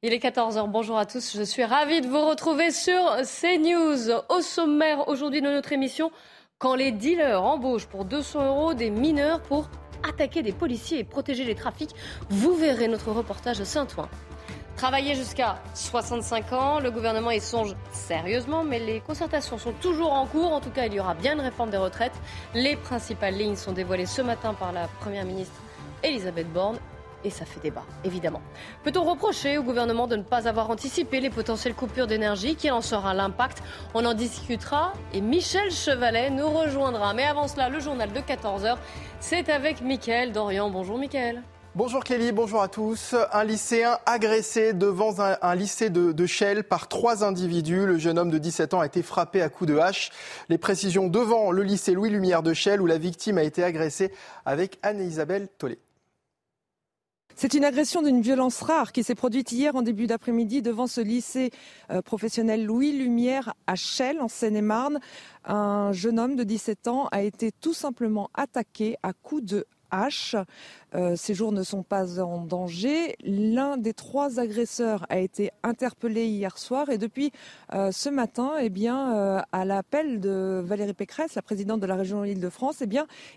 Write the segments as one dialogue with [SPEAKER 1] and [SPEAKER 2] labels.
[SPEAKER 1] Il est 14h, bonjour à tous, je suis ravie de vous retrouver sur CNews. Au sommaire aujourd'hui de notre émission, quand les dealers embauchent pour 200 euros des mineurs pour attaquer des policiers et protéger les trafics, vous verrez notre reportage de Saint-Ouen. Travailler jusqu'à 65 ans, le gouvernement y songe sérieusement, mais les concertations sont toujours en cours. En tout cas, il y aura bien une réforme des retraites. Les principales lignes sont dévoilées ce matin par la Première ministre Elisabeth Borne et ça fait débat, évidemment. Peut-on reprocher au gouvernement de ne pas avoir anticipé les potentielles coupures d'énergie Qui en sera l'impact On en discutera et Michel Chevalet nous rejoindra. Mais avant cela, le journal de 14h, c'est avec Mickaël Dorian. Bonjour Mickaël.
[SPEAKER 2] Bonjour Kelly, bonjour à tous. Un lycéen agressé devant un, lycée de, de, Chelles par trois individus. Le jeune homme de 17 ans a été frappé à coups de hache. Les précisions devant le lycée Louis Lumière de Chelles où la victime a été agressée avec Anne-Isabelle Tollet.
[SPEAKER 3] C'est une agression d'une violence rare qui s'est produite hier en début d'après-midi devant ce lycée euh, professionnel Louis Lumière à Chelles, en Seine-et-Marne. Un jeune homme de 17 ans a été tout simplement attaqué à coups de H. Euh, ces jours ne sont pas en danger. L'un des trois agresseurs a été interpellé hier soir et depuis euh, ce matin, eh euh, à l'appel de Valérie Pécresse, la présidente de la région Île-de-France, eh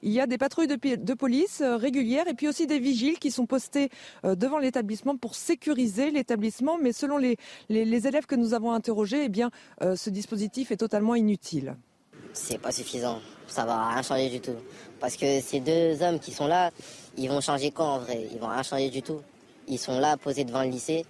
[SPEAKER 3] il y a des patrouilles de, police régulières et puis aussi des vigiles qui sont postés devant l'établissement pour sécuriser l'établissement. Mais selon les, élèves que nous avons interrogés, eh ce dispositif est totalement inutile.
[SPEAKER 4] C'est pas suffisant. Ça va rien changer du tout. Parce que ces deux hommes qui sont là, ils vont changer quoi en vrai? Ils vont rien changer du tout. Ils sont là posés devant le lycée.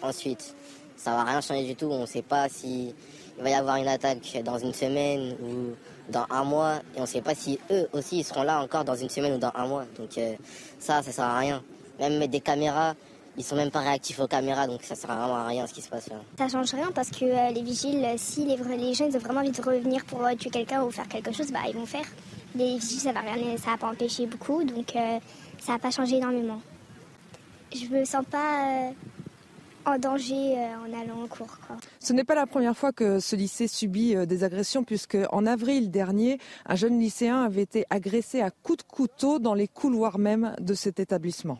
[SPEAKER 4] Ensuite, ça va rien changer du tout. On ne sait pas si il va y avoir une attaque dans une semaine ou dans un mois. Et on ne sait pas si eux aussi ils seront là encore dans une semaine ou dans un mois. Donc euh, ça, ça sert à rien. Même mettre des caméras, ils sont même pas réactifs aux caméras, donc ça sert vraiment à rien ce qui se passe là.
[SPEAKER 5] Ça change rien parce que euh, les vigiles, si les, les jeunes ont vraiment envie de revenir pour euh, tuer quelqu'un ou faire quelque chose, bah ils vont faire les vigiles, ça va pas empêcher beaucoup, donc euh, ça va pas changé énormément. Je me sens pas euh, en danger euh, en allant en cours.
[SPEAKER 3] Ce n'est pas la première fois que ce lycée subit des agressions, puisque en avril dernier, un jeune lycéen avait été agressé à coups de couteau dans les couloirs même de cet établissement.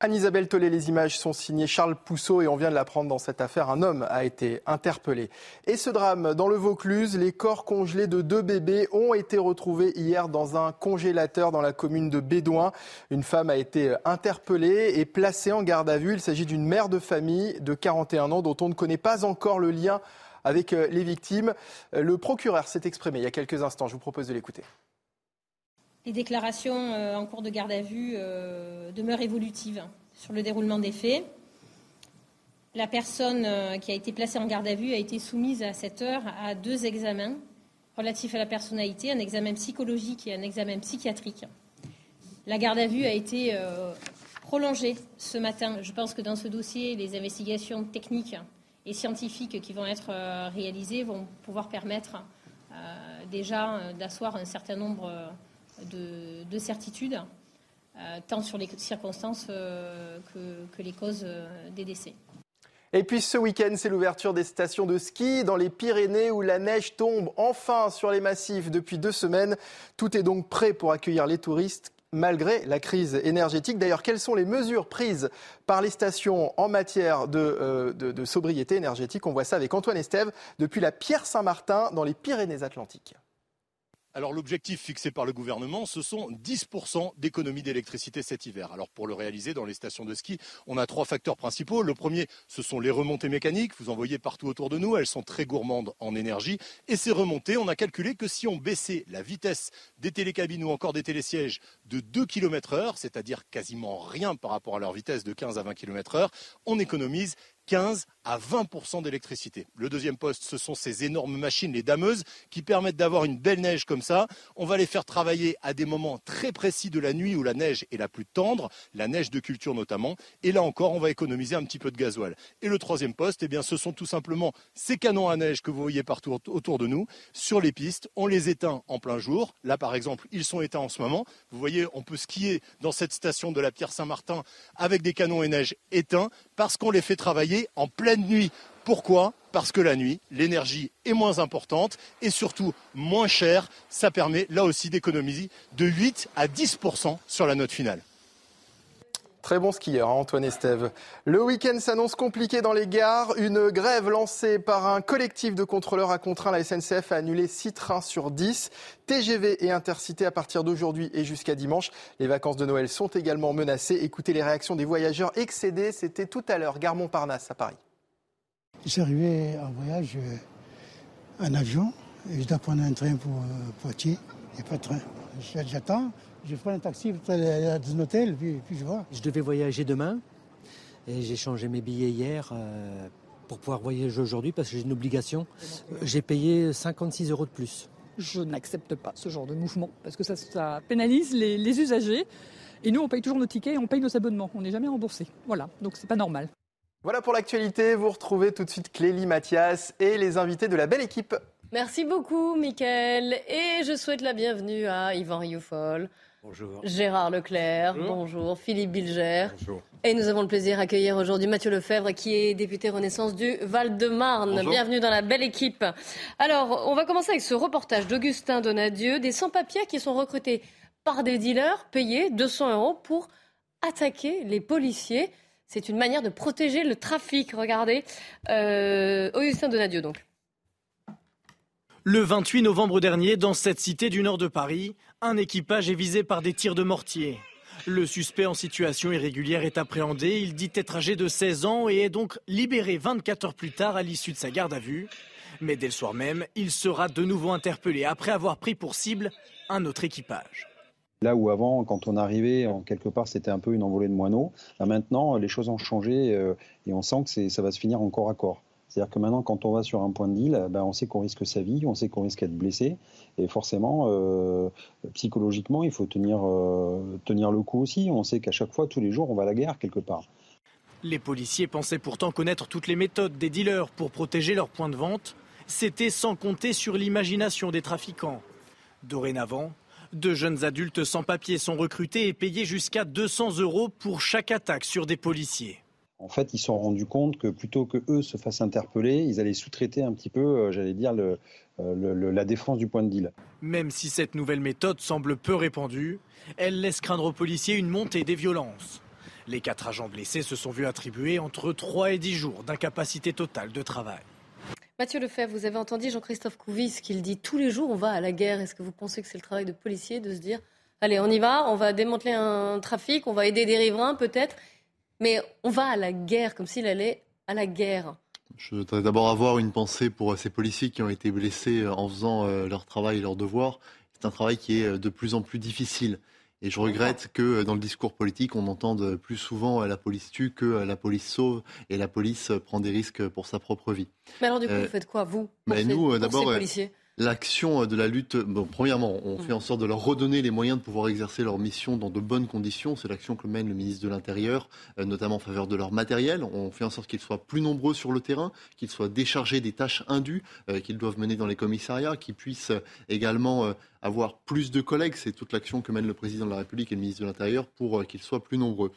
[SPEAKER 2] Anne-Isabelle Tollet, les images sont signées Charles Pousseau et on vient de l'apprendre dans cette affaire, un homme a été interpellé. Et ce drame, dans le Vaucluse, les corps congelés de deux bébés ont été retrouvés hier dans un congélateur dans la commune de Bédouin. Une femme a été interpellée et placée en garde à vue. Il s'agit d'une mère de famille de 41 ans dont on ne connaît pas encore le lien avec euh, les victimes. Le procureur s'est exprimé il y a quelques instants. Je vous propose de l'écouter.
[SPEAKER 6] Les déclarations euh, en cours de garde à vue euh, demeurent évolutives sur le déroulement des faits. La personne euh, qui a été placée en garde à vue a été soumise à cette heure à deux examens relatifs à la personnalité, un examen psychologique et un examen psychiatrique. La garde à vue a été prolongée ce matin. Je pense que dans ce dossier, les investigations techniques et scientifiques qui vont être réalisées vont pouvoir permettre déjà d'asseoir un certain nombre de, certitude, euh, tant sur les circonstances euh, que, les causes euh, des décès.
[SPEAKER 2] Et puis ce week-end, c'est l'ouverture des stations de ski dans les Pyrénées où la neige tombe enfin sur les massifs depuis deux semaines. Tout est donc prêt pour accueillir les touristes malgré la crise énergétique. D'ailleurs, quelles sont les mesures prises par les stations en matière de, de sobriété énergétique? On voit ça avec Antoine Estève depuis la Pierre Saint-Martin dans les Pyrénées-Atlantiques.
[SPEAKER 7] Alors l'objectif fixé par le gouvernement, ce sont 10% d'économie d'électricité cet hiver. Alors pour le réaliser dans les stations de ski, on a trois facteurs principaux. Le premier, ce sont les remontées mécaniques. Vous en voyez partout autour de nous. Elles sont très gourmandes en énergie. Et ces remontées, on a calculé que si on baissait la vitesse des télécabines ou encore des télésièges de 2 km heure, c'est-à-dire quasiment rien par rapport à leur vitesse de 15 à 20 km heure, on économise 15 à 20% d'électricité. Le deuxième poste, ce sont ces énormes machines, les dameuses, qui permettent d'avoir une belle neige comme ça. On va les faire travailler à des moments très précis de la nuit où la neige est la plus tendre, la neige de culture notamment. Et là encore, on va économiser un petit peu de gasoil. Et le troisième poste, eh bien, ce sont tout simplement ces canons à neige que vous voyez partout autour de nous, sur les pistes. On les éteint en plein jour. Là, par exemple, ils sont éteints en ce moment. Vous voyez, on peut skier dans cette station de la Pierre Saint-Martin avec des canons à neige éteints parce qu'on les fait travailler en pleine nuit. Pourquoi? Parce que la nuit, l'énergie est moins importante et surtout moins chère. Ça permet là aussi d'économiser de 8 à 10% sur la note finale.
[SPEAKER 2] Très bon skieur, hein, Antoine Estève. Le week-end s'annonce compliqué dans les gares. Une grève lancée par un collectif de contrôleurs a contraint la SNCF à annuler 6 trains sur 10. TGV et Intercité à partir d'aujourd'hui et jusqu'à dimanche. Les vacances de Noël sont également menacées. Écoutez les réactions des voyageurs excédés. C'était tout à l'heure, gare Montparnasse à Paris.
[SPEAKER 8] Arrivé en voyage euh, en avion je dois prendre un train pour euh, Poitiers. Il n'y a pas de train. J'attends je prends un taxi pour aller à un hôtel, puis, puis je vois.
[SPEAKER 9] Je devais voyager demain et j'ai changé mes billets hier euh, pour pouvoir voyager aujourd'hui parce que j'ai une obligation. J'ai payé 56 euros de plus.
[SPEAKER 10] Je n'accepte pas ce genre de mouvement parce que ça, ça pénalise les, les, usagers. Et nous, on paye toujours nos tickets et on paye nos abonnements. On n'est jamais remboursé. Voilà, donc c'est pas normal.
[SPEAKER 2] Voilà pour l'actualité. Vous retrouvez tout de suite Clélie Mathias et les invités de la belle équipe.
[SPEAKER 1] Merci beaucoup, Mickaël. Et je souhaite la bienvenue à Yvan Rioufol,
[SPEAKER 11] Bonjour.
[SPEAKER 1] Gérard Leclerc, bonjour. Philippe Bilger. Bonjour. Et nous avons le plaisir d'accueillir aujourd'hui Mathieu Lefebvre, qui est député Renaissance du Val-de-Marne. Bienvenue dans la belle équipe. Alors, on va commencer avec ce reportage d'Augustin Donadieu, des sans-papiers qui sont recrutés par des dealers payés 200 euros pour attaquer les policiers. C'est une manière de protéger le trafic. Regardez. Euh, Augustin Donadieu, donc.
[SPEAKER 12] Le 28 novembre dernier, dans cette cité du nord de Paris, un équipage est visé par des tirs de mortier. Le suspect en situation irrégulière est appréhendé. Il dit être âgé de 16 ans et est donc libéré 24 heures plus tard à l'issue de sa garde à vue. Mais dès le soir même, il sera de nouveau interpellé après avoir pris pour cible un autre équipage.
[SPEAKER 13] Là où avant, quand on arrivait, en quelque part, c'était un peu une envolée de moineaux. Maintenant, les choses ont changé euh, et on sent que ça va se finir encore à corps. C'est-à-dire que maintenant, quand on va sur un point de deal, ben, on sait qu'on risque sa vie, on sait qu'on risque d'être blessé. Et forcément, euh, psychologiquement, il faut tenir, euh, tenir le coup aussi. On sait qu'à chaque fois, tous les jours, on va à la guerre quelque part.
[SPEAKER 12] Les policiers pensaient pourtant connaître toutes les méthodes des dealers pour protéger leurs points de vente. C'était sans compter sur l'imagination des trafiquants. Dorénavant, deux jeunes adultes sans papier sont recrutés et payés jusqu'à 200 euros pour chaque attaque sur des policiers.
[SPEAKER 13] En fait, ils se sont rendus compte que plutôt que eux se fassent interpeller, ils allaient sous-traiter un petit peu, euh, j'allais dire, le, le, la défense du point de deal.
[SPEAKER 12] Même si cette nouvelle méthode semble peu répandue, elle laisse craindre aux policiers une montée des violences. Les quatre agents blessés se sont vus attribuer entre 3 et 10 jours d'incapacité totale de travail.
[SPEAKER 1] Mathieu Lefebvre, vous avez entendu Jean-Christophe Couvis qui dit tous les jours on va à la guerre. Est-ce que vous pensez que c'est le travail de policier de se dire allez on y va, on va démanteler un trafic, on va aider des riverains peut-être mais on va à la guerre comme s'il allait à la guerre.
[SPEAKER 11] Je voudrais d'abord avoir une pensée pour ces policiers qui ont été blessés euh, en faisant euh, leur travail et leur devoir. C'est un travail qui est euh, de plus en plus difficile. Et je regrette que dans le discours politique, on entende plus souvent la police tue que la police sauve et la police prend des risques pour sa propre vie.
[SPEAKER 1] Mais alors du coup, vous faites quoi, vous
[SPEAKER 11] mais Nous, d'abord, L'action de la lutte, bon, premièrement, on fait en sorte de leur redonner les moyens de pouvoir exercer leur mission dans de bonnes conditions. C'est l'action que mène le ministre de l'Intérieur, euh, notamment en faveur de leur matériel. On fait en sorte qu'ils soient plus nombreux sur le terrain, qu'ils soient déchargés des tâches indues euh, qu'ils doivent mener dans les commissariats, qu'ils puissent également euh, avoir plus de collègues. C'est toute l'action que mène le président de la République et le ministre de l'Intérieur pour euh, qu'ils soient plus nombreux.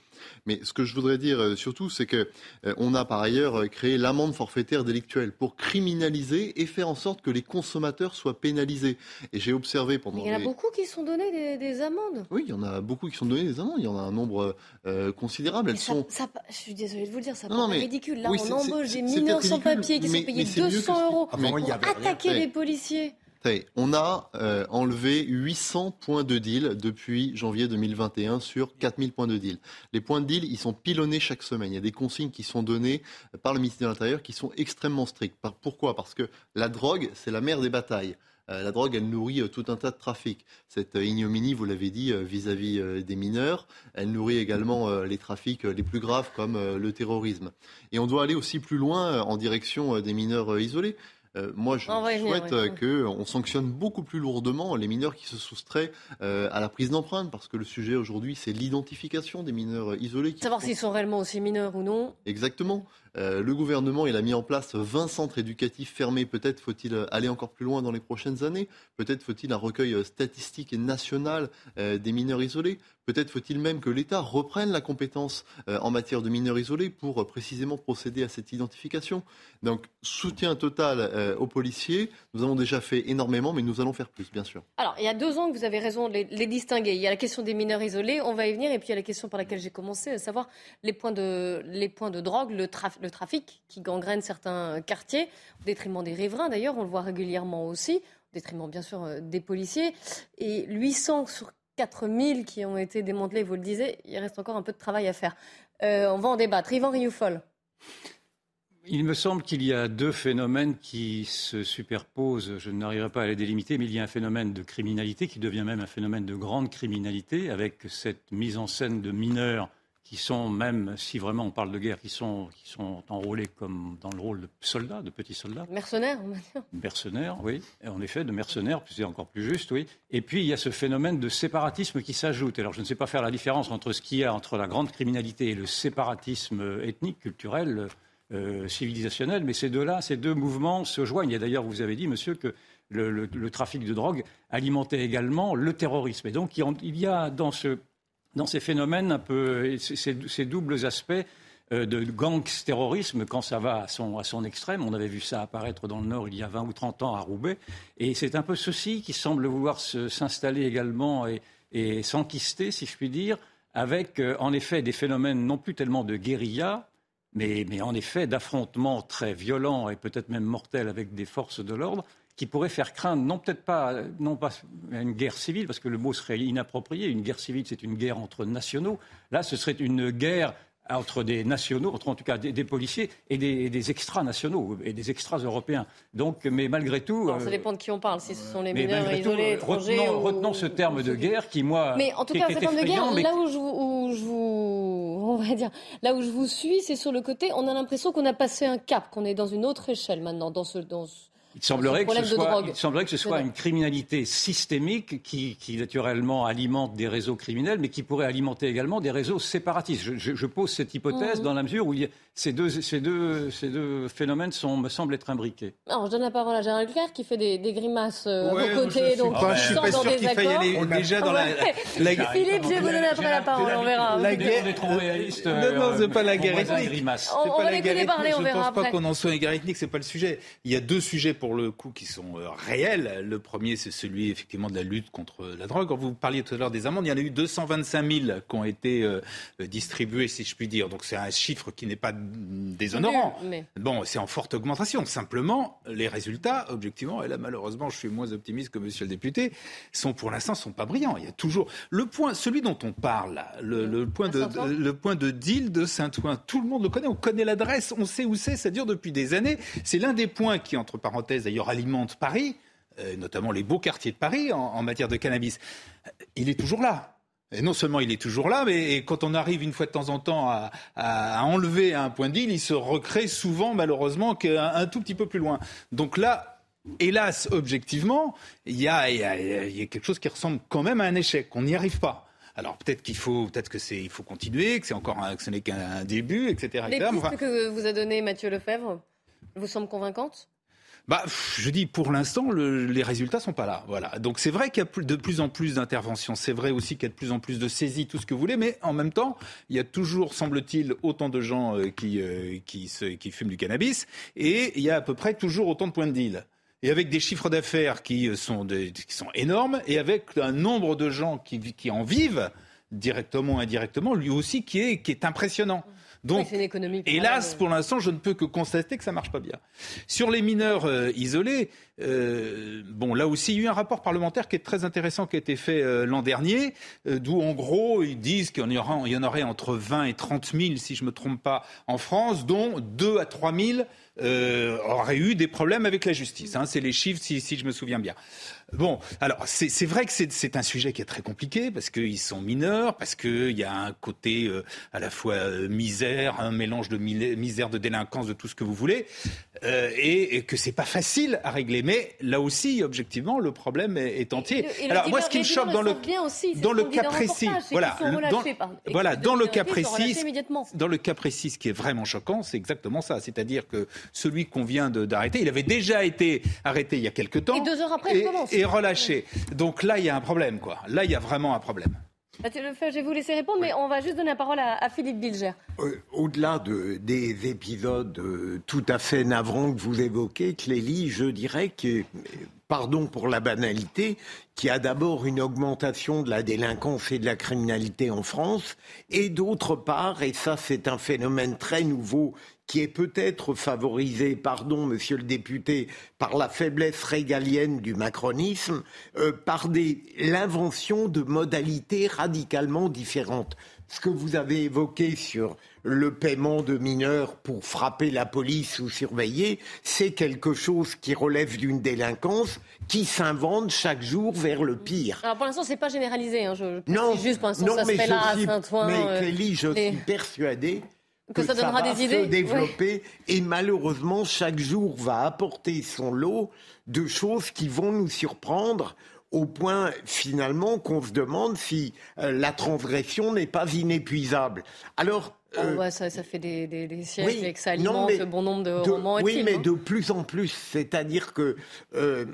[SPEAKER 11] Mais ce que je voudrais dire euh, surtout, c'est que euh, on a par ailleurs créé l'amende forfaitaire délictuelle pour criminaliser et faire en sorte que les consommateurs soient pénalisés. Et j'ai observé pendant.
[SPEAKER 1] il y en a beaucoup qui sont donnés des, amendes.
[SPEAKER 11] Oui, il y en a beaucoup qui sont donnés des amendes. Il y en a un nombre considérable. Elles sont.
[SPEAKER 1] je suis désolée de vous le dire, ça paraît ridicule. Là, on embauche des mineurs sans papier qui sont payés 200 euros pour attaquer les policiers.
[SPEAKER 11] On a euh, enlevé 800 points de deal depuis janvier 2021 sur 4000 points de deal. Les points de deal, ils sont pilonnés chaque semaine. Il y a des consignes qui sont données par le ministère de l'Intérieur qui sont extrêmement strictes. Pourquoi? Parce que la drogue, c'est la mère des batailles. Euh, la drogue, elle nourrit euh, tout un tas de trafics. Cette ignominie, vous l'avez dit, vis-à-vis des mineurs, elle nourrit également les trafics les plus graves comme le terrorisme. Et on doit aller aussi plus loin en direction des mineurs isolés. Euh, moi, je souhaite euh, qu'on sanctionne beaucoup plus lourdement les mineurs qui se soustraient euh, à la prise d'empreintes, parce que le sujet aujourd'hui, c'est l'identification des mineurs isolés.
[SPEAKER 1] Savoir s'ils sont réellement aussi mineurs ou non.
[SPEAKER 11] Exactement. Le gouvernement, il a mis en place 20 centres éducatifs fermés. Peut-être faut-il aller encore plus loin dans les prochaines années. Peut-être faut-il un recueil statistique et national des mineurs isolés. Peut-être faut-il même que l'État reprenne la compétence euh, en matière de mineurs isolés pour euh, précisément procéder à cette identification. Donc, soutien total euh, aux policiers. Nous avons déjà fait énormément, mais nous allons faire plus, bien sûr.
[SPEAKER 1] Alors, il y a deux ans que vous avez raison de les, les distinguer. Il y a la question des mineurs isolés, on va y venir, et puis il y a la question par laquelle j'ai commencé, à savoir les points de, les points de drogue, le, traf- le trafic qui gangrène certains quartiers, au détriment des riverains d'ailleurs, on le voit régulièrement aussi, au détriment bien sûr euh, des policiers. Et 800 sur 4000 qui ont été démantelés, vous le disiez, il reste encore un peu de travail à faire. Euh, on va en débattre. Yvan Rioufol.
[SPEAKER 14] Il me semble qu'il y a deux phénomènes qui se superposent. Je n'arriverai pas à les délimiter, mais il y a un phénomène de criminalité qui devient même un phénomène de grande criminalité, avec cette mise en scène de mineurs qui sont, même si vraiment on parle de guerre, qui sont, qui sont enrôlés comme dans le rôle de soldats, de petits soldats.
[SPEAKER 1] Mercenaires, on va dire.
[SPEAKER 14] Mercenaires, oui, Et en effet, de mercenaires, c'est encore plus juste, oui. Et puis, il y a ce phénomène de séparatisme qui s'ajoute. Alors, je ne sais pas faire la différence entre ce qu'il y a entre la grande criminalité et le séparatisme ethnique, culturel, euh, civilisationnel, mais ces deux-là, ces deux mouvements se joignent. Et d'ailleurs, vous avez dit, monsieur, que le, le- le trafic de drogue alimentait également le terrorisme. Et donc, il y a- il y a dans, ce, dans ces phénomènes un peu ces, ces- doubles aspects euh, de gangsterrorisme quand ça va à son, extrême. On avait vu ça apparaître dans le Nord il y a 20 ou 30 ans à Roubaix. Et c'est un peu ceci qui semble vouloir s'installer également et, et s'enquister, si je puis dire, avec euh, en effet des phénomènes non plus tellement de guérilla, mais, mais en effet d'affrontements très violents et peut-être même mortels avec des forces de l'ordre qui pourraient faire craindre, non peut-être pas, non pas une guerre civile, parce que le mot serait inapproprié. Une guerre civile, c'est une guerre entre nationaux. Là, ce serait une guerre entre des nationaux, entre en tout cas des, des policiers et des, des extra-nationaux et des extra-européens. Donc, mais malgré tout,
[SPEAKER 1] Alors, ça
[SPEAKER 14] euh,
[SPEAKER 1] dépend de qui on parle, si ce sont les mineurs
[SPEAKER 14] malgré tout,
[SPEAKER 1] isolés, étrangers.
[SPEAKER 14] retenons,
[SPEAKER 1] ou-
[SPEAKER 14] retenons ce terme de guerre qui, moi,
[SPEAKER 1] Mais en tout cas,
[SPEAKER 14] est
[SPEAKER 1] cette forme de guerre,
[SPEAKER 14] mais
[SPEAKER 1] là où je, vous, où je vous, on va dire, là où je vous suis, c'est sur le côté. On a l'impression qu'on a passé un cap, qu'on est dans une autre échelle maintenant, dans ce, dans ce-
[SPEAKER 14] Il semblerait, que ce soit,
[SPEAKER 1] drogue.
[SPEAKER 14] il semblerait que ce soit
[SPEAKER 1] De-
[SPEAKER 14] une criminalité systémique qui, qui, naturellement alimente des réseaux criminels, mais qui pourrait alimenter également des réseaux séparatistes. Je, je- je pose cette hypothèse
[SPEAKER 1] Mhm.
[SPEAKER 14] dans la mesure où il y a- ces, deux, ces, deux, ces deux phénomènes sont, me semblent être imbriqués.
[SPEAKER 1] Alors, je donne la parole à Gérald Leclerc qui fait des, des grimaces euh,
[SPEAKER 15] Ouais, moi,
[SPEAKER 1] côtés.
[SPEAKER 15] je
[SPEAKER 1] donc,
[SPEAKER 15] pas- je suis pas
[SPEAKER 1] dans
[SPEAKER 15] sûr
[SPEAKER 1] des
[SPEAKER 15] qu'il faille aller déjà dans la-
[SPEAKER 1] Ouais.
[SPEAKER 15] la-
[SPEAKER 1] Philippe, je vais vous donner après la parole, on verra.
[SPEAKER 15] La guerre.
[SPEAKER 14] On est trop réaliste.
[SPEAKER 15] Non, non, c'est pas la guerre ethnique.
[SPEAKER 1] On- va
[SPEAKER 15] la
[SPEAKER 1] l'écouter
[SPEAKER 15] guerre
[SPEAKER 1] parler,
[SPEAKER 15] ethnique.
[SPEAKER 1] on
[SPEAKER 15] Je
[SPEAKER 1] verra
[SPEAKER 15] pense pas qu'on en soit une guerre ethnique, c'est pas le sujet. Il y a deux sujets pour le coup qui sont euh, réels. Le premier, c'est celui effectivement de la lutte contre la drogue. Quand vous parliez tout à l'heure des amendes, il y en a eu 225 000 qui ont été euh, distribuées, si je puis dire. Donc c'est un chiffre qui n'est pas déshonorant.
[SPEAKER 1] Mais-
[SPEAKER 15] Bon, c'est en forte augmentation. Simplement, les résultats, objectivement, et là malheureusement, je suis moins optimiste que Monsieur le député, sont pour l'instant sont pas brillants. Il y a toujours le point, celui dont on parle, le, le point de,
[SPEAKER 1] Saint-Ouen
[SPEAKER 15] le point de deal de Saint-Ouen. Tout le monde le connaît, on connaît l'adresse, on sait où c'est, ça dure depuis des années. C'est l'un des points qui, entre parenthèses, d'ailleurs, alimente Paris, euh, notamment les beaux quartiers de Paris en, en matière de cannabis. Euh, Il est toujours là. Et non seulement il est toujours là, mais quand on arrive une fois de temps en temps à, à- enlever un point de deal, il se recrée souvent, malheureusement, qu'un un tout petit peu plus loin. Donc là, hélas, objectivement, il y y y a quelque chose qui ressemble quand même à un échec. On n'y arrive pas. Alors peut-être qu'il faut, peut-être que c'est, il faut continuer, que c'est encore, un- que ce n'est qu'un début, etc.
[SPEAKER 1] Les pistes
[SPEAKER 15] enfin,
[SPEAKER 1] que vous a données Mathieu Lefebvre vous semblent convaincantes?
[SPEAKER 15] Bah, je dis pour l'instant, le- les résultats sont pas là. Voilà. Donc c'est vrai qu'il y a de plus en plus d'interventions. C'est vrai aussi qu'il y a de plus en plus de saisies, tout ce que vous voulez. Mais en même temps, il y a toujours, semble-t-il, autant de gens euh, qui euh, qui, fument du cannabis, et il y a à peu près toujours autant de points de deal. Et avec des chiffres d'affaires qui euh, sont qui sont énormes, et avec un nombre de gens qui qui en vivent directement ou indirectement, lui aussi qui est qui est impressionnant. Donc,
[SPEAKER 1] Oui, une.
[SPEAKER 15] Hélas, pour l'instant, je ne peux que constater que ça marche pas bien. Sur les mineurs euh, isolés, euh, bon, là aussi, il y a eu un rapport parlementaire qui est très intéressant qui a été fait euh, l'an dernier, d'où en gros ils disent qu'il y, en aura- il y en aurait entre 20 et 30 000, si je me trompe pas, en France, dont 2 à 3 000 euh, auraient eu des problèmes avec la justice. Hein, c'est les chiffres, si, si je me souviens bien. Bon, alors c'est vrai que c'est un sujet qui est très compliqué parce qu'ils sont mineurs, parce qu'il y a un côté euh, à la fois euh, misère, un mélange de misère, de délinquance, de tout ce que vous voulez, euh, et, et que c'est pas facile à régler. Mais là aussi, objectivement, le problème est, est entier.
[SPEAKER 1] Et le- et le
[SPEAKER 15] alors moi, ce qui me choque dans
[SPEAKER 1] le aussi,
[SPEAKER 15] dans cas précis, voilà,
[SPEAKER 1] relâchés
[SPEAKER 15] dans, voilà, dans le cas précis, dans le cas précis, ce qui est vraiment choquant, c'est exactement ça. C'est-à-dire que celui qu'on vient d'arrêter, il avait déjà été arrêté il y a quelque temps.
[SPEAKER 1] Et deux heures après, il recommence.
[SPEAKER 15] Et relâché. Donc là, il y a un problème, quoi. Là, il y a vraiment un problème.
[SPEAKER 1] Mathieu Lefebvre, je vais vous laisser répondre, mais on va juste donner la parole à, Philippe Bilger.
[SPEAKER 16] Euh, au-delà de, des épisodes euh, tout à fait navrants que vous évoquez, Clélie, je dirais que, pardon pour la banalité, qu'il y a d'abord une augmentation de la délinquance et de la criminalité en France, et d'autre part, et ça c'est un phénomène très nouveau qui est peut-être favorisé, pardon, monsieur le député, par la faiblesse régalienne du macronisme, euh, par l'invention de modalités radicalement différentes. Ce que vous avez évoqué sur le paiement de mineurs pour frapper la police ou surveiller, c'est quelque chose qui relève d'une délinquance qui s'invente chaque jour vers le pire.
[SPEAKER 1] Alors pour l'instant, c'est pas généralisé. Hein, je,
[SPEAKER 16] non,
[SPEAKER 1] juste pour l'instant,
[SPEAKER 16] ça
[SPEAKER 1] se fait là à
[SPEAKER 16] Saint-Ouen. Mais euh, Kelly, je suis persuadé
[SPEAKER 1] que, ça donnera
[SPEAKER 16] va
[SPEAKER 1] des idées.
[SPEAKER 16] se développer et malheureusement chaque jour va apporter son lot de choses qui vont nous surprendre au point finalement qu'on se demande si euh, la transgression n'est pas inépuisable. Alors
[SPEAKER 1] oh, euh, ça, fait des, siècles et que ça alimente un bon nombre de, romans.
[SPEAKER 16] Oui, mais
[SPEAKER 1] hein.
[SPEAKER 16] de plus en plus, c'est-à-dire que euh,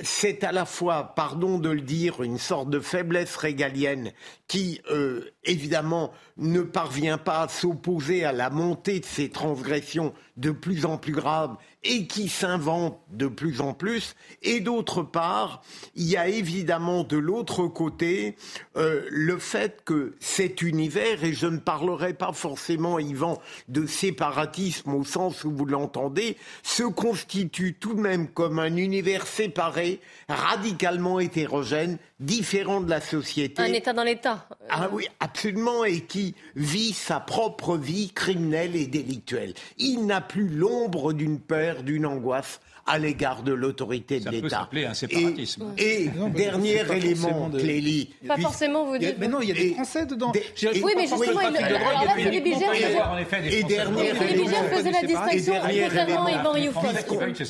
[SPEAKER 16] c'est à la fois, pardon de le dire, une sorte de faiblesse régalienne qui, euh, évidemment, ne parvient pas à s'opposer à la montée de ces transgressions de plus en plus graves et qui s'invente de plus en plus. Et d'autre part, il y a évidemment de l'autre côté euh, le fait que cet univers, et je ne parlerai pas forcément, Yvan, de séparatisme au sens où vous l'entendez, se constitue tout de même comme un univers séparé, radicalement hétérogène, différent de la société.
[SPEAKER 1] Un État dans l'État.
[SPEAKER 16] Ah oui, absolument, et qui vit sa propre vie criminelle et délictuelle. Il n'a plus l'ombre d'une peur, d'une angoisse à l'égard de l'autorité de l'État.
[SPEAKER 14] Ça un séparatisme.
[SPEAKER 16] Et, dernier élément, Clélie.
[SPEAKER 1] Pas forcément, vous dites.
[SPEAKER 15] Mais non, il y a des Français dedans.
[SPEAKER 1] oui, mais justement, il, alors là, Philippe Bilger faisait...
[SPEAKER 16] Et dernier élément,
[SPEAKER 1] faisait la distinction, Yvan.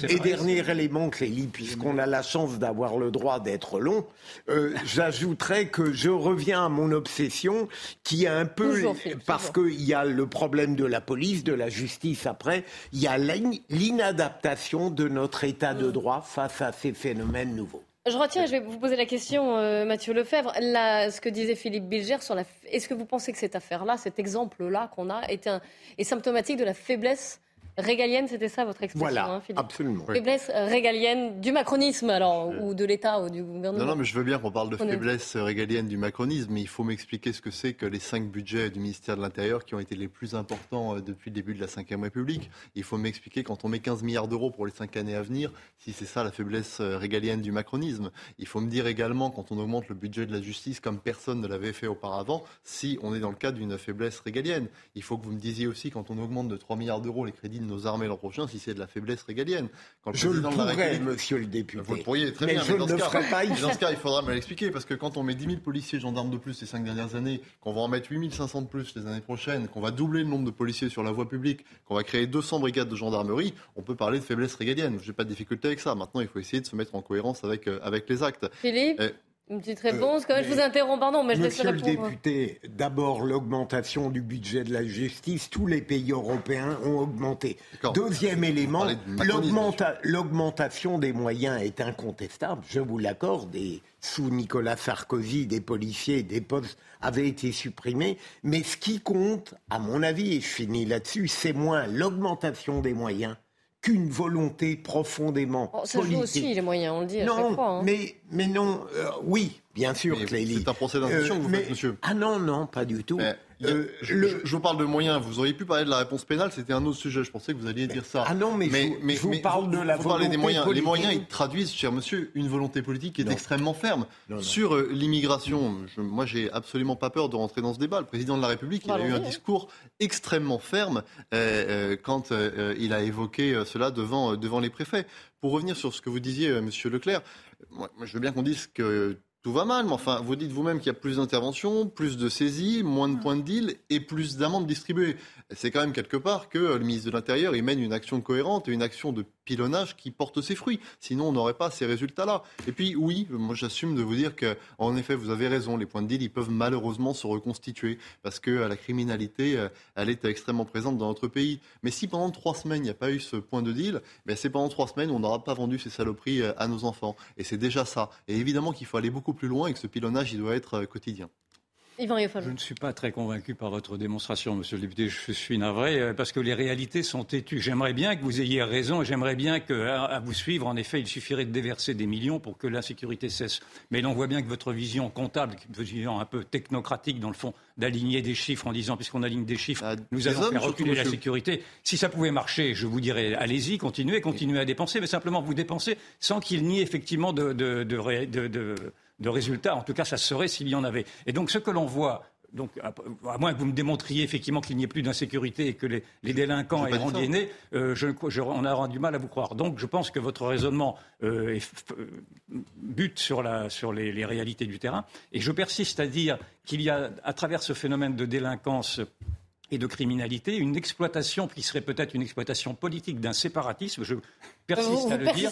[SPEAKER 16] Et dernier élément, Clélie, puisqu'on a la chance d'avoir le droit d'être long, euh, j'ajouterais que je reviens à mon obsession, qui est un peu... Parce qu'il y a le problème de la police, de la justice après, il y a l'inadaptation de notre notre état de droit face à ces phénomènes nouveaux.
[SPEAKER 1] Je retiens, je vais vous poser la question, euh, Mathieu Lefebvre. Ce que disait Philippe Bilger sur la. Est-ce que vous pensez que cette affaire-là, cet exemple-là qu'on a, est, un, est symptomatique de la faiblesse régalienne, c'était ça votre expression,
[SPEAKER 16] voilà,
[SPEAKER 1] hein, Philippe
[SPEAKER 16] absolument.
[SPEAKER 1] Faiblesse régalienne du macronisme, alors, ou de l'État, ou du gouvernement.
[SPEAKER 11] Non, non, mais je veux bien qu'on parle de faiblesse régalienne du macronisme, mais il faut m'expliquer ce que c'est que les cinq budgets du ministère de l'Intérieur qui ont été les plus importants euh, depuis le début de la Ve République. Il faut m'expliquer quand on met 15 milliards d'euros pour les cinq années à venir, si c'est ça la faiblesse euh, régalienne du macronisme. Il faut me dire également quand on augmente le budget de la justice comme personne ne l'avait fait auparavant, si on est dans le cadre d'une faiblesse régalienne. Il faut que vous me disiez aussi quand on augmente de 3 milliards d'euros les crédits de nos armées l'an prochain, si c'est de la faiblesse régalienne.
[SPEAKER 16] Quand je le pourrais, monsieur le député.
[SPEAKER 11] Vous le pourriez, très
[SPEAKER 16] mais
[SPEAKER 11] bien.
[SPEAKER 16] Je mais dans, ne ce cas,
[SPEAKER 11] pas dans ce cas, il faudra me l'expliquer, parce que quand on met 10 000 policiers gendarmes de plus ces cinq dernières années, qu'on va en mettre 8 500 de plus les années prochaines, qu'on va doubler le nombre de policiers sur la voie publique, qu'on va créer 200 brigades de gendarmerie, on peut parler de faiblesse régalienne. Je n'ai pas de difficulté avec ça. Maintenant, il faut essayer de se mettre en cohérence avec, euh, avec les actes.
[SPEAKER 1] Philippe une petite réponse, quand même, je vous interromps, pardon, mais je
[SPEAKER 16] Monsieur le député, d'abord l'augmentation du budget de la justice, tous les pays européens ont augmenté. Deuxième élément, l'augmentation des moyens est incontestable, je vous l'accorde, et sous Nicolas Sarkozy, des policiers, des postes avaient été supprimés, mais ce qui compte, à mon avis, et je finis là-dessus, c'est moins l'augmentation des moyens qu'une volonté profondément
[SPEAKER 1] oh, ça
[SPEAKER 16] politique.
[SPEAKER 1] Joue aussi les moyens, on le dit à
[SPEAKER 16] non,
[SPEAKER 1] chaque fois. Hein.
[SPEAKER 16] Mais, mais non, euh, oui, bien sûr, Clélie.
[SPEAKER 11] C'est un procès d'intention que vous faites, monsieur.
[SPEAKER 16] Ah non, non, pas du tout.
[SPEAKER 11] Euh, je, vous parle de moyens. Vous auriez pu parler de la réponse pénale, c'était un autre sujet. Je pensais que vous alliez dire ça.
[SPEAKER 16] Ah non, mais, je, vous parle de la volonté
[SPEAKER 11] des moyens.
[SPEAKER 16] Politique.
[SPEAKER 11] Les moyens, ils traduisent, cher monsieur, une volonté politique qui est extrêmement ferme. Sur euh, l'immigration, moi, j'ai absolument pas peur de rentrer dans ce débat. Le président de la République, il a eu un discours extrêmement ferme euh, quand il a évoqué cela devant, devant les préfets. Pour revenir sur ce que vous disiez, monsieur Leclerc, moi, je veux bien qu'on dise que tout va mal, mais enfin, vous dites vous-même qu'il y a plus d'interventions, plus de saisies, moins de points de deal et plus d'amendes distribuées. C'est quand même quelque part que le ministre de l'Intérieur mène une action cohérente et une action de pilonnage qui porte ses fruits. Sinon, on n'aurait pas ces résultats-là. Et puis, oui, moi j'assume de vous dire que, en effet, vous avez raison, les points de deal, ils peuvent malheureusement se reconstituer parce que la criminalité, euh, elle est extrêmement présente dans notre pays. Mais si pendant trois semaines, il n'y a pas eu ce point de deal, ben c'est pendant trois semaines, on n'aura pas vendu ces saloperies euh, à nos enfants. Et c'est déjà ça. Et évidemment qu'il faut aller beaucoup plus loin et que ce pilonnage, il doit être euh,
[SPEAKER 14] Je ne suis pas très convaincu par votre démonstration, monsieur le député. Je suis navré euh, parce que les réalités sont têtues. J'aimerais bien que vous ayez raison et j'aimerais bien qu'à vous suivre, en effet, il suffirait de déverser des millions pour que l'insécurité cesse. Mais l'on voit bien que votre vision comptable, votre vision un peu technocratique, dans le fond, d'aligner des chiffres en disant, puisqu'on aligne des chiffres, ah, nous allons faire reculer la sécurité. Si ça pouvait marcher, je vous dirais, allez-y, continuez, continuez à dépenser, mais simplement vous dépensez sans qu'il n'y ait effectivement de, de, de de résultats. En tout cas, ça serait s'il y en avait. Et donc, ce que l'on voit donc, à, moins que vous me démontriez effectivement qu'il n'y ait plus d'insécurité et que les, délinquants aient rendienné, euh, on a du mal à vous croire. Donc, je pense que votre raisonnement euh, bute sur, les, les, réalités du terrain. Et je persiste à dire qu'il y a, à travers ce phénomène de délinquance et de criminalité, une exploitation qui serait peut-être une exploitation politique d'un séparatisme. Je persiste à le dire.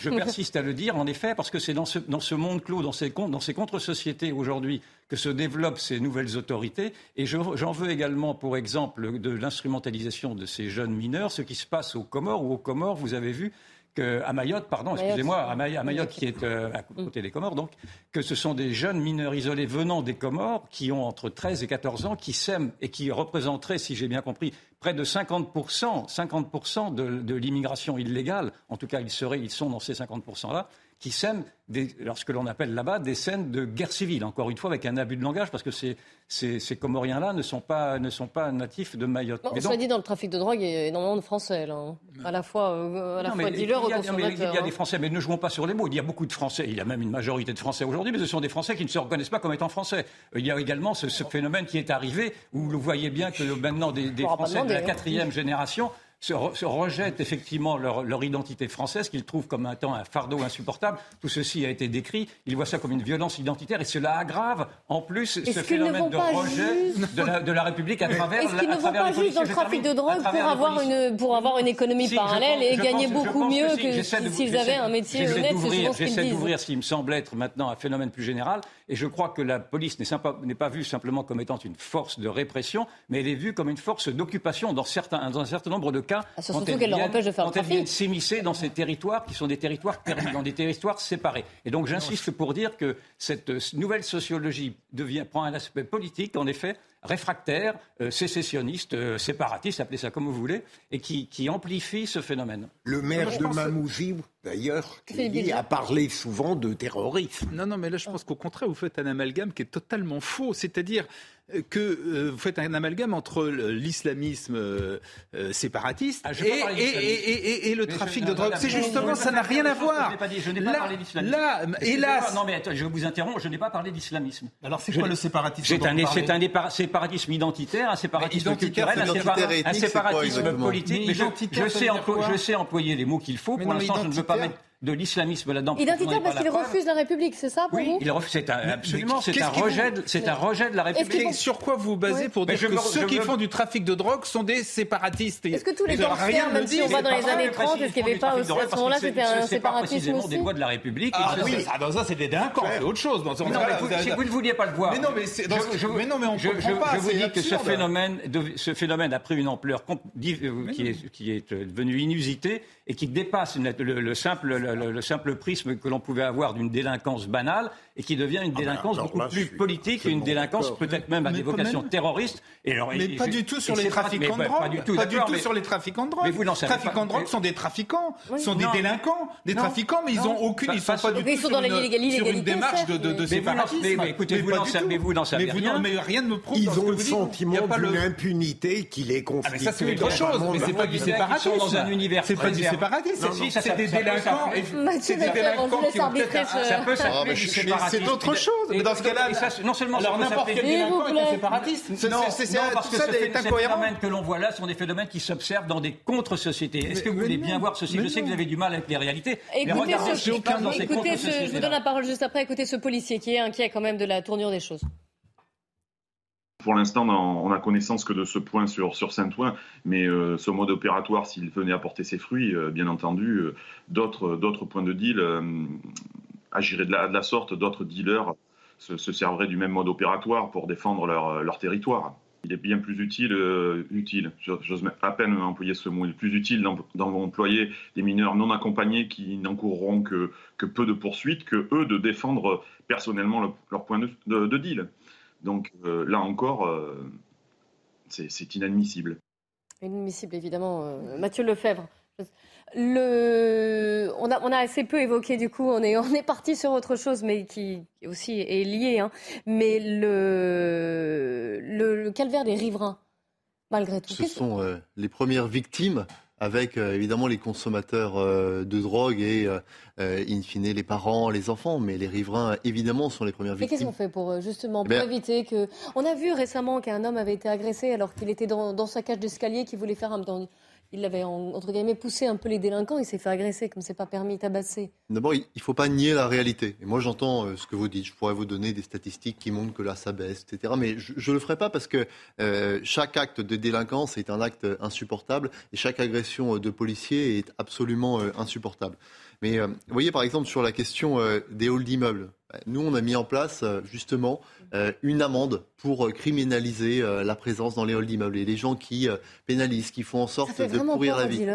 [SPEAKER 14] Je persiste à le dire, en effet, parce que c'est dans ce, dans ce monde clos, dans ces, dans ces contre-sociétés aujourd'hui que se développent ces nouvelles autorités. Et j'en veux également pour exemple de l'instrumentalisation de ces jeunes mineurs, ce qui se passe aux Comores, ou aux Comores, vous avez vu, que, à Mayotte, pardon, excusez-moi, à, Mayotte qui est euh, à côté des Comores, donc, que ce sont des jeunes mineurs isolés venant des Comores qui ont entre 13 et 14 ans, qui sèment et qui représenteraient, si j'ai bien compris, près de 50%, 50 de, de l'immigration illégale. En tout cas, ils, seraient, ils sont dans ces 50%-là qui sèment, lorsque l'on appelle là-bas, des scènes de guerre civile, encore une fois avec un abus de langage, parce que ces, ces, Comoriens-là ne, sont pas, ne sont pas natifs de Mayotte.
[SPEAKER 1] On soit dit, dans le trafic de drogue, il y a énormément de Français, là, hein. à la fois, euh, à la fois dealers,
[SPEAKER 14] il y, a,
[SPEAKER 1] il
[SPEAKER 14] y a des Français, mais ne jouons pas sur les mots. Il y a beaucoup de Français, il y a même une majorité de Français aujourd'hui, mais ce sont des Français qui ne se reconnaissent pas comme étant Français. Il y a également ce, phénomène qui est arrivé, où vous voyez bien que maintenant des, des Français de la quatrième génération se, rejettent effectivement leur, identité française, qu'ils trouvent comme un temps un fardeau insupportable. Tout ceci a été décrit. Ils voient ça comme une violence identitaire et cela aggrave en plus ce phénomène de rejet de, la, République à travers
[SPEAKER 1] Est-ce qu'ils ne vont pas juste dans le trafic de drogue pour avoir, une, pour avoir une économie parallèle et gagner beaucoup mieux que, s'ils avaient un métier honnête
[SPEAKER 14] J'essaie d'ouvrir ce qui me semble être maintenant un phénomène plus général et je crois que la police n'est pas vue simplement comme étant une force de répression, mais elle est vue comme une force d'occupation dans, certains, dans un certain nombre de cas.
[SPEAKER 1] Ah, surtout qu'elle leur empêche de faire
[SPEAKER 14] quand
[SPEAKER 1] le
[SPEAKER 14] s'immiscer dans ces territoires qui sont des territoires dans des territoires séparés. Et donc j'insiste pour dire que cette nouvelle sociologie devient, prend un aspect politique, en effet, réfractaire, euh, sécessionniste, euh, séparatiste, appelez ça comme vous voulez, et qui, amplifie ce phénomène.
[SPEAKER 16] Le maire de Mamoudzou, d'ailleurs, a parlé souvent de terrorisme.
[SPEAKER 15] Non, non, mais là, je pense qu'au contraire, vous faites un amalgame qui est totalement faux. C'est-à-dire, que euh, vous faites un amalgame entre l'islamisme euh, euh, séparatiste ah, et, le trafic de drogue. C'est justement, ça n'a rien à voir.
[SPEAKER 14] Je n'ai pas, parlé d'islamisme. Là, hélas. Non, mais attends, je vous interromps, je n'ai pas parlé d'islamisme.
[SPEAKER 15] Alors, c'est quoi le séparatisme
[SPEAKER 14] C'est un, séparatisme identitaire, un séparatisme culturel, un, séparatisme politique. je, sais je sais employer les mots qu'il faut. Pour l'instant, je ne veux pas mettre de l'islamisme là-dedans.
[SPEAKER 1] Identitaire parce qu'il refuse la République, c'est ça pour
[SPEAKER 14] oui,
[SPEAKER 1] vous
[SPEAKER 14] il refuse, absolument, c'est un, rejet, c'est un rejet de la République.
[SPEAKER 15] Sur quoi vous basez pour dire que ceux qui font du trafic de drogue sont des séparatistes?
[SPEAKER 1] Est-ce que tous les gangsters, même si on va dans les années 30, est-ce qu'il n'y avait pas aussi, à ce moment-là, c'était un séparatisme aussi
[SPEAKER 14] des lois de la République.
[SPEAKER 15] Ah oui, dans ça, c'est des délinquants, c'est autre chose.
[SPEAKER 14] Si vous ne vouliez pas le voir.
[SPEAKER 15] Mais non, mais non, mais on comprend pas.
[SPEAKER 14] Je vous dis que ce phénomène, ce phénomène a pris une ampleur qui est devenue inusitée et qui dépasse le simple prix que l'on pouvait avoir d'une délinquance banale et qui devient une ah ben, délinquance beaucoup plus politique et une délinquance peut-être même à des vocations terroristes.
[SPEAKER 15] Et alors, mais pas du tout sur les trafiquants de drogue. Pas du tout, pas du tout sur les trafiquants de drogue. Les trafiquants de drogue sont des trafiquants, sont des délinquants, des trafiquants, mais ils ont aucune, ils sont pas du tout sur une démarche de séparatisme.
[SPEAKER 14] Mais écoutez, vous n'en savez rien.
[SPEAKER 15] Mais rien ne me prouve.
[SPEAKER 16] Ils ont le sentiment d'une impunité qui les constitue.
[SPEAKER 15] Ah, mais ça c'est autre chose. Mais c'est pas du séparatisme.
[SPEAKER 14] dans un univers
[SPEAKER 15] C'est pas du séparatisme. C'est des délinquants. C'est des délinquants qui ont peut-être. Ça peut s'appeler du séparatisme c'est autre chose. Mais dans ce cas-là,
[SPEAKER 14] non seulement
[SPEAKER 15] alors n'importe quel délinquant un séparatiste.
[SPEAKER 14] Non, parce que ces phénomènes que l'on voit là sont des phénomènes qui s'observent dans des contre-sociétés. Est-ce que vous voulez bien voir ceci? Je sais que vous avez du mal avec les réalités.
[SPEAKER 1] Écoutez, je vous donne la parole juste après. Écoutez ce policier qui est inquiet quand même de la tournure des choses.
[SPEAKER 17] Pour l'instant, on n'a connaissance que de ce point sur, Saint-Ouen, mais euh, ce mode opératoire, s'il venait apporter ses fruits, euh, bien entendu, euh, d'autres points de deal agiraient de la, sorte, d'autres dealers se, serveraient du même mode opératoire pour défendre leur, territoire. Il est bien plus utile, utile, j'ose à peine employer ce mot, il est plus utile d'employer des mineurs non accompagnés qui n'encourront que, que, peu de poursuites que eux de défendre personnellement leur point de, deal. Donc là encore, c'est inadmissible.
[SPEAKER 1] Inadmissible, évidemment. Mathieu Lefebvre. Le... On, a, on, a, assez peu évoqué, du coup, on est, on est parti sur autre chose, mais qui aussi est lié. Hein. Mais le, le, calvaire des riverains, malgré tout.
[SPEAKER 11] Ce sont euh, les premières victimes avec euh, évidemment les consommateurs euh, de drogue et in fine les parents, les enfants, mais les riverains évidemment sont les premières victimes.
[SPEAKER 1] Mais qu'est-ce qu'on fait pour justement pour éviter que On a vu récemment qu'un homme avait été agressé alors qu'il était dans, dans sa cage d'escalier, qui voulait faire un il avait, entre guillemets, poussé un peu les délinquants, il s'est fait agresser, comme c'est pas permis, tabasser.
[SPEAKER 11] D'abord, il ne faut pas nier la réalité. Et moi, j'entends euh, ce que vous dites. Je pourrais vous donner des statistiques qui montrent que là, ça baisse, etc. Mais je ne le ferai pas parce que euh, chaque acte de délinquance est un acte insupportable et chaque agression de policier est absolument euh, insupportable. Mais vous voyez, par exemple, sur la question des halls d'immeubles, nous, on a mis en place justement une amende pour criminaliser la présence dans les halls d'immeubles. Et les gens qui pénalisent, qui font en sorte de pourrir la vie.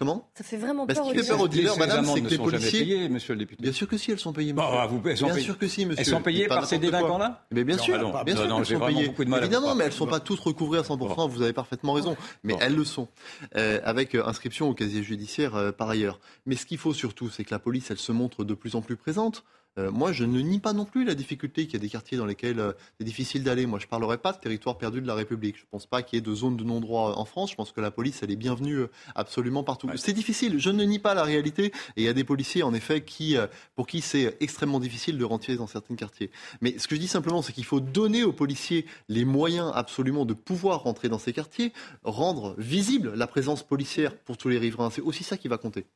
[SPEAKER 11] Comment?
[SPEAKER 1] Ça fait vraiment
[SPEAKER 11] peur,
[SPEAKER 1] aux
[SPEAKER 11] dealers. fait peur aux dealers, madame, c'est que les
[SPEAKER 14] policiers. Payées, monsieur le député.
[SPEAKER 11] Bien sûr que si, elles sont payées. Monsieur. Bah,
[SPEAKER 14] vous,
[SPEAKER 11] bien
[SPEAKER 14] payées.
[SPEAKER 11] sûr que si, monsieur.
[SPEAKER 14] Elles sont payées par ces délinquants-là?
[SPEAKER 11] Mais bien sûr,
[SPEAKER 14] non,
[SPEAKER 11] bien sûr
[SPEAKER 14] non,
[SPEAKER 11] qu'elles sont payées. Évidemment, mais elles ne sont pas toutes recouvrées à 100%,
[SPEAKER 14] bon.
[SPEAKER 11] vous avez parfaitement raison. Mais bon. elles le sont, euh, avec euh, inscription au casier judiciaire euh, par ailleurs. Mais ce qu'il faut surtout, c'est que la police, elle se montre de plus en plus présente. Euh, moi, je ne nie pas non plus la difficulté qu'il y a des quartiers dans lesquels euh, c'est difficile d'aller. Moi, je ne parlerai pas de territoire perdu de la République. Je ne pense pas qu'il y ait de zone de non-droit en France. Je pense que la police, elle est bienvenue euh, absolument partout. Ouais. C'est difficile. Je ne nie pas la réalité. Et il y a des policiers, en effet, qui, pour qui c'est extrêmement difficile de rentrer dans certains quartiers. Mais ce que je dis simplement, c'est qu'il faut donner aux policiers les moyens absolument de pouvoir rentrer dans ces quartiers, rendre visible la présence policière pour tous les riverains. C'est aussi ça qui va compter.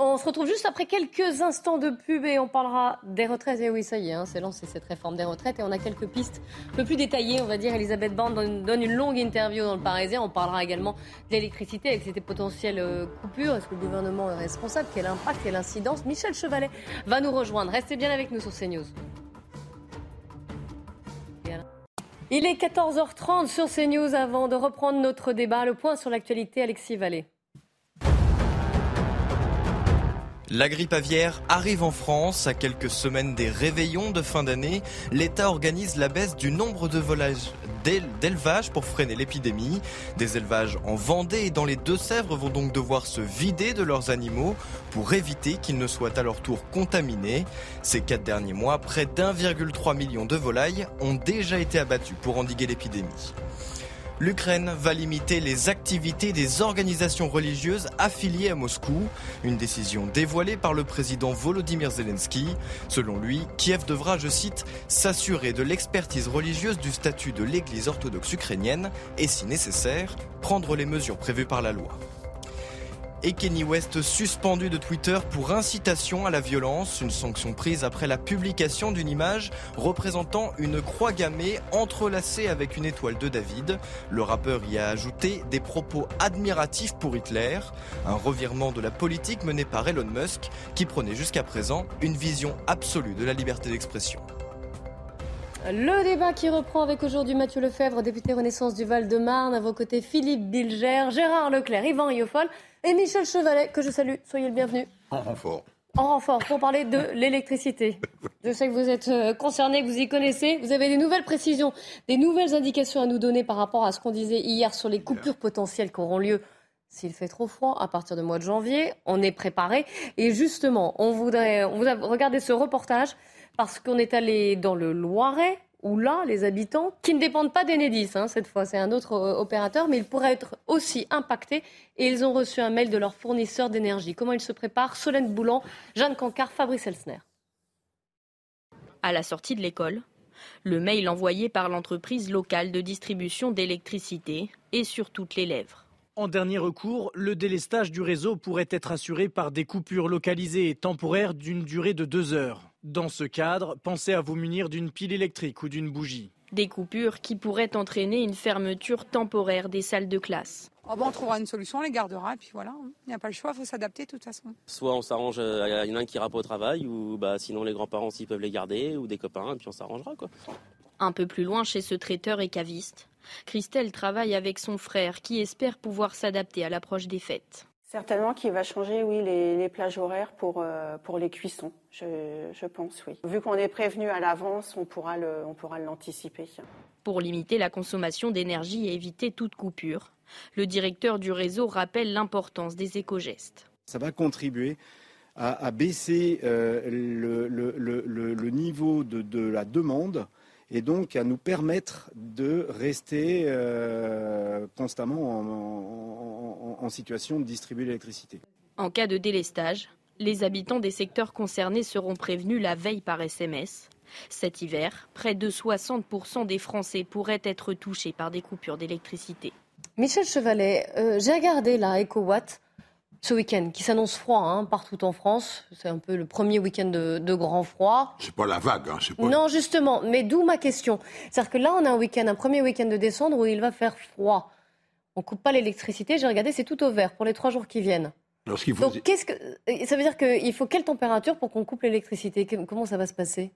[SPEAKER 1] On se retrouve juste après quelques instants de pub et on parlera des retraites. Et oui, ça y est, hein, c'est lancé cette réforme des retraites et on a quelques pistes un peu plus détaillées, on va dire. Elisabeth Borne donne, une longue interview dans le Parisien. On parlera également de l'électricité avec ces potentielles euh, coupures. Est-ce que le gouvernement est responsable? Quel impact Quelle incidence? Michel Chevalet va nous rejoindre. Restez bien avec nous sur CNews. Il est 14h30 sur CNews avant de reprendre notre débat. Le point sur l'actualité, Alexis Vallée.
[SPEAKER 18] La grippe aviaire arrive en France. À quelques semaines des réveillons de fin d'année, l'État organise la baisse du nombre de volages d'élevage pour freiner l'épidémie. Des élevages en Vendée et dans les Deux-Sèvres vont donc devoir se vider de leurs animaux pour éviter qu'ils ne soient à leur tour contaminés. Ces quatre derniers mois, près d'1,3 million de volailles ont déjà été abattus pour endiguer l'épidémie. L'Ukraine va limiter les activités des organisations religieuses affiliées à Moscou, une décision dévoilée par le président Volodymyr Zelensky. Selon lui, Kiev devra, je cite, s'assurer de l'expertise religieuse du statut de l'Église orthodoxe ukrainienne et, si nécessaire, prendre les mesures prévues par la loi et Kenny West suspendu de Twitter pour incitation à la violence, une sanction prise après la publication d'une image représentant une croix gammée entrelacée avec une étoile de David. Le rappeur y a ajouté des propos admiratifs pour Hitler, un revirement de la politique menée par Elon Musk qui prenait jusqu'à présent une vision absolue de la liberté d'expression.
[SPEAKER 1] Le débat qui reprend avec aujourd'hui Mathieu Lefebvre, député Renaissance du Val-de-Marne, à vos côtés Philippe Bilger, Gérard Leclerc, Yvan Iofol et Michel Chevalet, que je salue. Soyez le bienvenu.
[SPEAKER 16] En renfort.
[SPEAKER 1] En renfort, pour parler de l'électricité. Je sais que vous êtes concerné, que vous y connaissez. Vous avez des nouvelles précisions, des nouvelles indications à nous donner par rapport à ce qu'on disait hier sur les coupures potentielles qui auront lieu s'il fait trop froid à partir du mois de janvier. On est préparé. Et justement, on voudrait, on vous a regardé ce reportage parce qu'on est allé dans le Loiret, où là, les habitants, qui ne dépendent pas d'Enedis, hein, cette fois, c'est un autre euh, opérateur, mais ils pourraient être aussi impactés. Et ils ont reçu un mail de leur fournisseur d'énergie. Comment ils se préparent? Solène Boulan, Jeanne Cancard, Fabrice Elsner.
[SPEAKER 19] À la sortie de l'école, le mail envoyé par l'entreprise locale de distribution d'électricité est sur toutes les lèvres.
[SPEAKER 12] En dernier recours, le délestage du réseau pourrait être assuré par des coupures localisées et temporaires d'une durée de deux heures. Dans ce cadre, pensez à vous munir d'une pile électrique ou d'une bougie.
[SPEAKER 19] Des coupures qui pourraient entraîner une fermeture temporaire des salles de classe.
[SPEAKER 20] Oh bon, on trouvera une solution, on les gardera, et puis voilà, il n'y a pas le choix, il faut s'adapter de toute façon.
[SPEAKER 21] Soit on s'arrange, il euh, y en a un qui ira pas au travail, ou bah, sinon les grands-parents s'ils peuvent les garder, ou des copains, et puis on s'arrangera. quoi.
[SPEAKER 19] Un peu plus loin, chez ce traiteur et caviste, Christelle travaille avec son frère qui espère pouvoir s'adapter à l'approche des fêtes.
[SPEAKER 22] Certainement qu'il va changer, oui, les, plages horaires pour, euh, pour les cuissons, je, pense, oui. Vu qu'on est prévenu à l'avance, on pourra l'anticiper.
[SPEAKER 19] Pour limiter la consommation d'énergie et éviter toute coupure, le directeur du réseau rappelle l'importance des éco-gestes.
[SPEAKER 23] Ça va contribuer à, baisser euh, le, niveau de, la demande et donc à nous permettre de rester euh, constamment en, situation de distribuer l'électricité.
[SPEAKER 19] En cas de délestage, les habitants des secteurs concernés seront prévenus la veille par SMS. Cet hiver, près de 60% des Français pourraient être touchés par des coupures d'électricité.
[SPEAKER 1] Michel Chevalet, euh, j'ai regardé la EcoWatt ce week-end, qui s'annonce froid hein, partout en France. C'est un peu le premier week-end de, grand froid.
[SPEAKER 24] C'est pas la vague, hein, pas...
[SPEAKER 1] Non, justement, mais d'où ma question. C'est-à-dire que là, on a un week-end, un premier week-end de décembre où il va faire froid. On coupe pas l'électricité. J'ai regardé, c'est tout au vert pour les trois jours qui viennent. Donc, qu'est-ce que ça veut dire qu'il faut quelle température pour qu'on coupe l'électricité? Comment ça va se passer?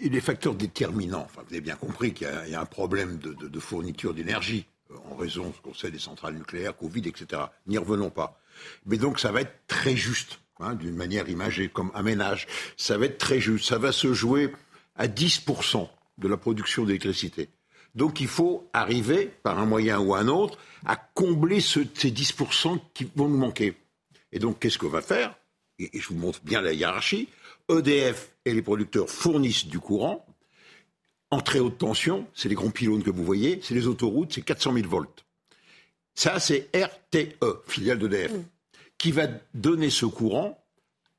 [SPEAKER 24] Les facteurs déterminants. Enfin, vous avez bien compris qu'il y, a un problème de, de fourniture d'énergie euh, en raison, ce qu'on sait, des centrales nucléaires, Covid, etc. N'y revenons pas. Mais donc ça va être très juste, hein, d'une manière imagée comme un ménage. Ça va être très juste. Ça va se jouer à 10% de la production d'électricité. Donc il faut arriver, par un moyen ou un autre, à combler ces 10% qui vont nous manquer. Et donc qu'est-ce qu'on va faire? Et, je vous montre bien la hiérarchie. EDF et les producteurs fournissent du courant en très haute tension. C'est les grands pylônes que vous voyez. C'est les autoroutes, c'est 400 000 volts. Ça, c'est RTE, filiale d'EDF, mm. qui va donner ce courant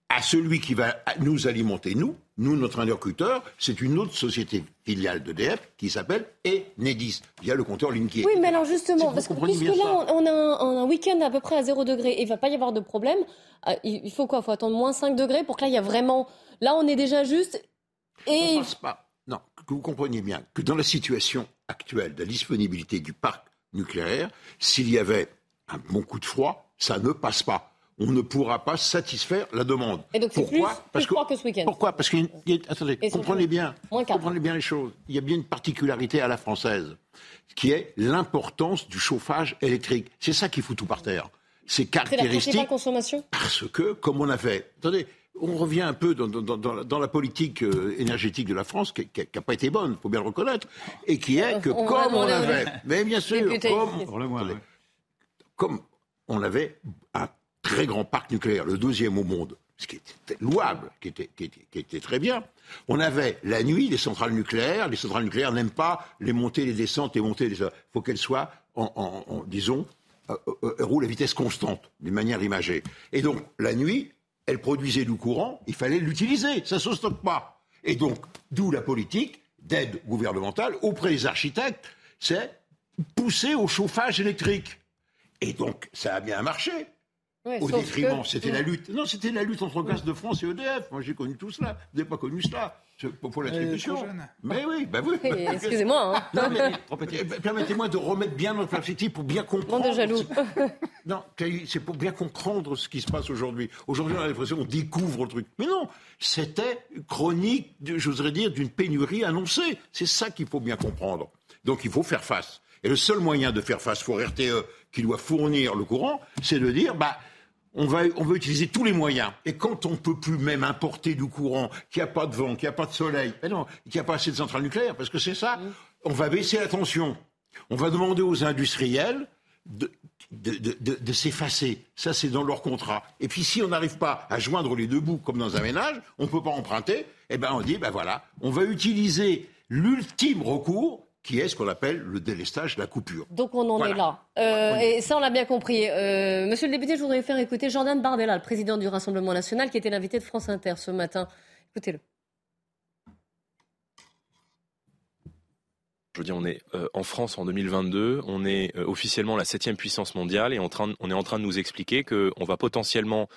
[SPEAKER 24] à celui qui va nous alimenter, nous, nous, notre interlocuteur, c'est une autre société filiale d'EDF qui s'appelle Enedis, via le compteur Linky.
[SPEAKER 1] Oui, mais alors justement, parce que puisque là, on a un, week-end à peu près à 0 degré et il ne va pas y avoir de problème, euh, il faut quoi? Il faut attendre moins 5 degrés pour que là, il y a vraiment... Là, on est déjà juste...
[SPEAKER 24] Et... On passe pas. Non, que vous compreniez bien que dans la situation actuelle de la disponibilité du parc nucléaire, s'il y avait un bon coup de froid, ça ne passe pas. On ne pourra pas satisfaire la demande.
[SPEAKER 1] Et donc pourquoi plus, Parce que, ce week-end.
[SPEAKER 24] Pourquoi Parce que attendez, comprenez bien, comprenez bien les choses. Il y a bien une particularité à la française, qui est l'importance du chauffage électrique. C'est ça qui fout tout par terre. C'est caractéristique.
[SPEAKER 1] C'est la consommation?
[SPEAKER 24] Parce que, comme on a fait, attendez, on revient un peu dans, la politique euh, énergétique de la France, qui n'a pas été bonne, il faut bien le reconnaître, et qui est que comme on avait, mais bien sûr, comme, on avait un très grand parc nucléaire, le deuxième au monde, ce qui était louable, qui était, très bien. On avait la nuit les centrales nucléaires. Les centrales nucléaires n'aiment pas les montées, les descentes, les montées. Il faut qu'elles soient, en, disons, euh, euh, roulent à vitesse constante, d'une manière imagée. Et donc, la nuit, elle produisait du courant, il fallait l'utiliser, ça ne se stocke pas. Et donc, d'où la politique d'aide gouvernementale auprès des architectes, c'est pousser au chauffage électrique. Et donc, ça a bien marché. Au détriment, c'était la lutte. Non, c'était la lutte entre Gaz de France et EDF. Moi, j'ai connu tout cela. Vous n'avez pas connu cela pour l'attribution. Mais oui, bah oui.
[SPEAKER 1] Excusez-moi. Hein.
[SPEAKER 24] Eh, permettez-moi de remettre bien notre perspective pour bien comprendre.
[SPEAKER 1] de jaloux.
[SPEAKER 24] non, c'est pour bien comprendre ce qui se passe aujourd'hui. Aujourd'hui, on a l'impression qu'on découvre le truc. Mais non, c'était chronique, j'oserais dire, d'une pénurie annoncée. C'est ça qu'il faut bien comprendre. Donc il faut faire face. Et le seul moyen de faire face pour RTE, qui doit fournir le courant, c'est de dire, bah, on va, utiliser tous les moyens. Et quand on ne peut plus même importer du courant, qu'il n'y a pas de vent, qu'il n'y a pas de soleil, qu'il n'y a pas assez de centrales nucléaires, parce que c'est ça, on va baisser la tension. On va demander aux industriels de, s'effacer. Ça, c'est dans leur contrat. Et puis, si on n'arrive pas à joindre les deux bouts, comme dans un ménage, on ne peut pas emprunter, eh ben, on dit, ben voilà, on va utiliser l'ultime recours, qui est ce qu'on appelle le délestage, la coupure.
[SPEAKER 1] Donc on en est là. Euh, et ça, on l'a bien compris. Euh, monsieur le député, je voudrais faire écouter Jordan Bardella, le président du Rassemblement national, qui était l'invité de France Inter ce matin. Écoutez-le.
[SPEAKER 25] Je veux dire, on est euh, en France en 2022, on est officiellement la septième puissance mondiale et on est en train de nous expliquer qu'on va potentiellement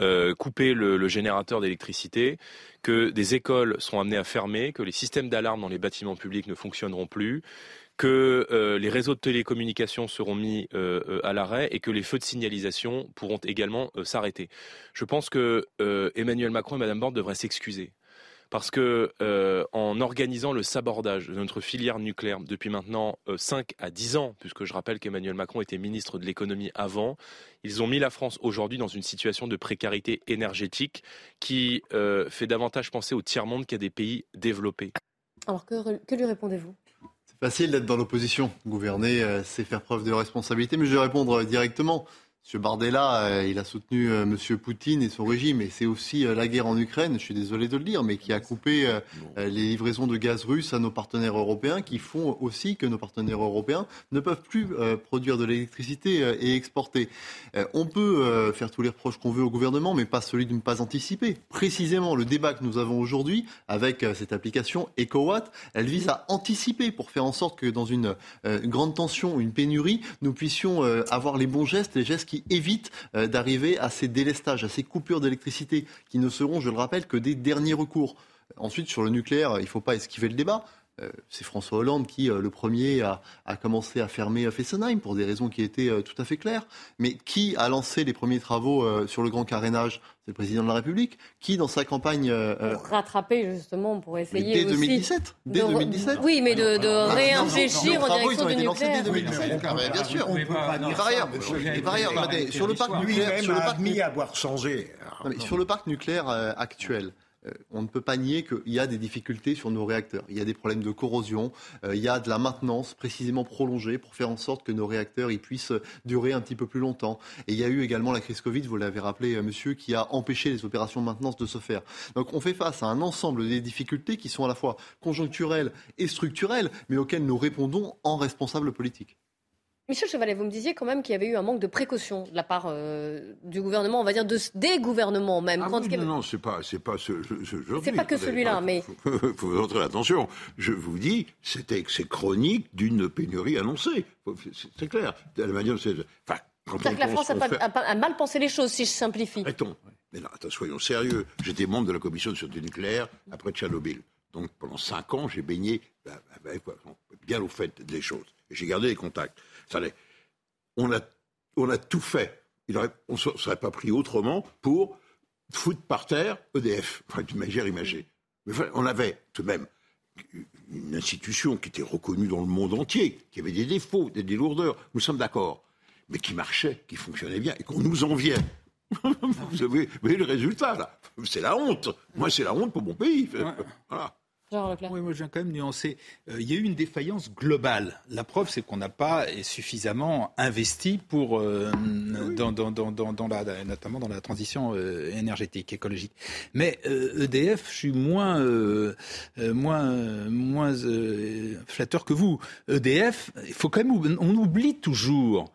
[SPEAKER 25] euh, couper le, générateur d'électricité, que des écoles seront amenées à fermer, que les systèmes d'alarme dans les bâtiments publics ne fonctionneront plus, que euh, les réseaux de télécommunications seront mis euh, à l'arrêt et que les feux de signalisation pourront également s'arrêter. Je pense que Emmanuel Macron et Mme Borne devraient s'excuser parce que euh, en organisant le sabordage de notre filière nucléaire depuis maintenant 5 à 10 ans, puisque je rappelle qu'Emmanuel Macron était ministre de l'économie avant, ils ont mis la France aujourd'hui dans une situation de précarité énergétique qui fait davantage penser au tiers-monde qu'à des pays développés.
[SPEAKER 1] Alors que lui répondez-vous?
[SPEAKER 11] Facile d'être dans l'opposition. Gouverner, euh, c'est faire preuve de responsabilité. Mais je vais répondre directement. M. Bardella, euh, il a soutenu euh, M. Poutine et son régime, et c'est aussi euh, la guerre en Ukraine, je suis désolé de le dire, mais qui a coupé les livraisons de gaz russe à nos partenaires européens, qui font aussi que nos partenaires européens ne peuvent plus produire de l'électricité et exporter. On peut faire tous les reproches qu'on veut au gouvernement, mais pas celui de ne pas anticiper. Précisément, le débat que nous avons aujourd'hui avec cette application EcoWatt, elle vise à anticiper pour faire en sorte que dans une, une grande tension, une pénurie, nous puissions avoir les bons gestes, les gestes qui évite euh, d'arriver à ces délestages, à ces coupures d'électricité qui ne seront, je le rappelle, que des derniers recours. Ensuite, sur le nucléaire, il ne faut pas esquiver le débat. Euh, c'est François Hollande qui, euh, le premier, a, commencé à fermer Fessenheim pour des raisons qui étaient tout à fait claires. Mais qui a lancé les premiers travaux sur le grand carénage C'est le président de la République. Qui, dans sa campagne...
[SPEAKER 1] pour rattraper, justement, pour essayer
[SPEAKER 11] dès 2017 Dès 2017
[SPEAKER 1] Oui, mais de, de ah, réinfléchir en direction du nucléaire.
[SPEAKER 11] Dès 2017, bien sûr. Et par ailleurs, sur le parc nucléaire... Sur le parc
[SPEAKER 24] nucléaire, avoir changé.
[SPEAKER 11] Sur le parc nucléaire actuel, euh, on ne peut pas nier qu'il y a des difficultés sur nos réacteurs. Il y a des problèmes de corrosion, euh, il y a de la maintenance précisément prolongée pour faire en sorte que nos réacteurs puissent durer un petit peu plus longtemps. Et il y a eu également la crise Covid, vous l'avez rappelé, euh, monsieur, qui a empêché les opérations de maintenance de se faire. Donc on fait face à un ensemble des difficultés qui sont à la fois conjoncturelles et structurelles, mais auxquelles nous répondons en responsables politiques.
[SPEAKER 1] Michel Chevalet, vous me disiez quand même qu'il y avait eu un manque de précaution de la part euh, du gouvernement, on va dire de, des gouvernements même.
[SPEAKER 24] Ah non, non, c'est pas, c'est pas ce,
[SPEAKER 1] C'est pas que celui-là, mais.
[SPEAKER 24] Il faut votre attention. Je vous dis, c'était c'est chronique d'une pénurie annoncée. C'est clair. De la manière, c'est.
[SPEAKER 1] Enfin, que la France a, mal pensé les choses, si je simplifie.
[SPEAKER 24] Arrêtons. Mais non, attends, soyons sérieux. J'étais membre de la commission de sûreté nucléaire après Tchernobyl. Donc pendant cinq ans, j'ai baigné bah, bah, bah, bien au fait des choses. J'ai gardé les contacts on a, on a tout fait. on ne serait pas pris autrement pour foutre par terre EDF, enfin, d'une manière imagée. Mais on avait tout de même une institution qui était reconnue dans le monde entier, qui avait des défauts, des, lourdeurs, nous sommes d'accord, mais qui marchait, qui fonctionnait bien, et qu'on nous enviait. vous, avez, le résultat, là. C'est la honte. Moi, c'est la honte pour mon pays. Voilà.
[SPEAKER 15] Oui, moi, je viens quand même nuancer. Euh, il y a eu une défaillance globale. La preuve, c'est qu'on n'a pas suffisamment investi pour, euh, dans, dans, dans, dans, la, notamment dans la transition euh, énergétique, écologique. Mais EDF, e je suis moins, moins, moins flatteur que vous. EDF, il faut quand même, on oublie toujours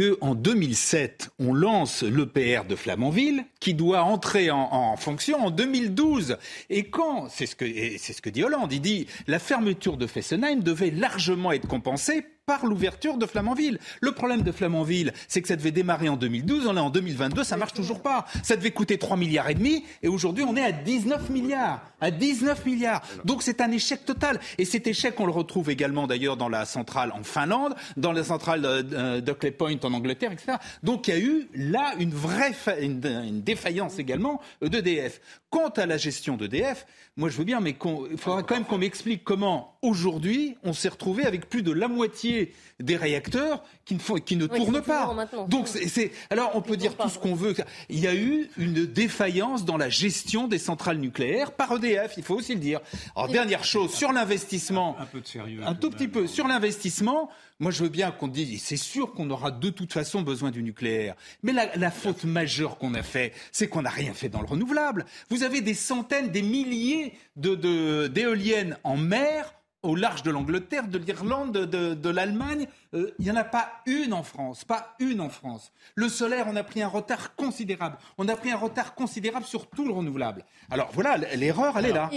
[SPEAKER 15] qu'en 2007, on lance l'EPR de Flamanville qui doit entrer en, fonction en 2012. Et quand, c'est ce, que, c'est ce que dit Hollande, il dit la fermeture de Fessenheim devait largement être compensée par l'ouverture de Flamanville. Le problème de Flamanville, c'est que ça devait démarrer en 2012, on est en 2022, ça marche toujours pas. Ça devait coûter 3 milliards et demi et aujourd'hui on est à 19 milliards. À 19 milliards. Donc c'est un échec total. Et cet échec, on le retrouve également d'ailleurs dans la centrale en Finlande, dans la centrale de Dockley Point en Angleterre, etc. Donc il y a eu là une vraie une, défaillance également d'EDF. Quant à la gestion d'EDF, moi je veux bien, mais il faudra quand même qu'on m'explique comment aujourd'hui on s'est retrouvé avec plus de la moitié des réacteurs qui ne, font, qui ne tournent pas. Donc c'est, alors on peut dire tout ce qu'on veut. Il y a eu une défaillance dans la gestion des centrales nucléaires par EDF, il faut aussi le dire. Alors dernière chose sur l'investissement,
[SPEAKER 14] un, peu de sérieux,
[SPEAKER 15] un tout petit peu sur l'investissement. Moi, je veux bien qu'on dise, c'est sûr qu'on aura de toute façon besoin du nucléaire. Mais la, faute majeure qu'on a fait, c'est qu'on n'a rien fait dans le renouvelable. Vous avez des centaines, des milliers de, d'éoliennes en mer au large de l'Angleterre, de l'Irlande, de, l'Allemagne. Euh, il n'y en a pas une en France, pas une en France. Le solaire, on a pris un retard considérable. On a pris un retard considérable sur tout le renouvelable. Alors voilà, l'erreur, elle est là.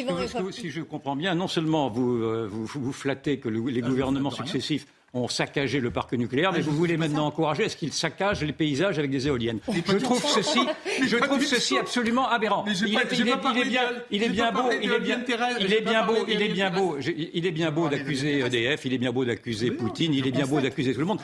[SPEAKER 14] si je comprends bien, non seulement vous, euh, vous, vous, flattez que les ah, gouvernements successifs ont saccagé le parc nucléaire, mais vous voulez maintenant encourager à ce qu'ils saccagent les paysages avec des éoliennes. Je trouve ceci, je trouve ceci absolument aberrant. Il est bien, il est bien beau, il est bien, il est bien beau, il est bien beau, il est bien beau d'accuser EDF, il est bien beau d'accuser Poutine, il est bien beau d'accuser tout le monde.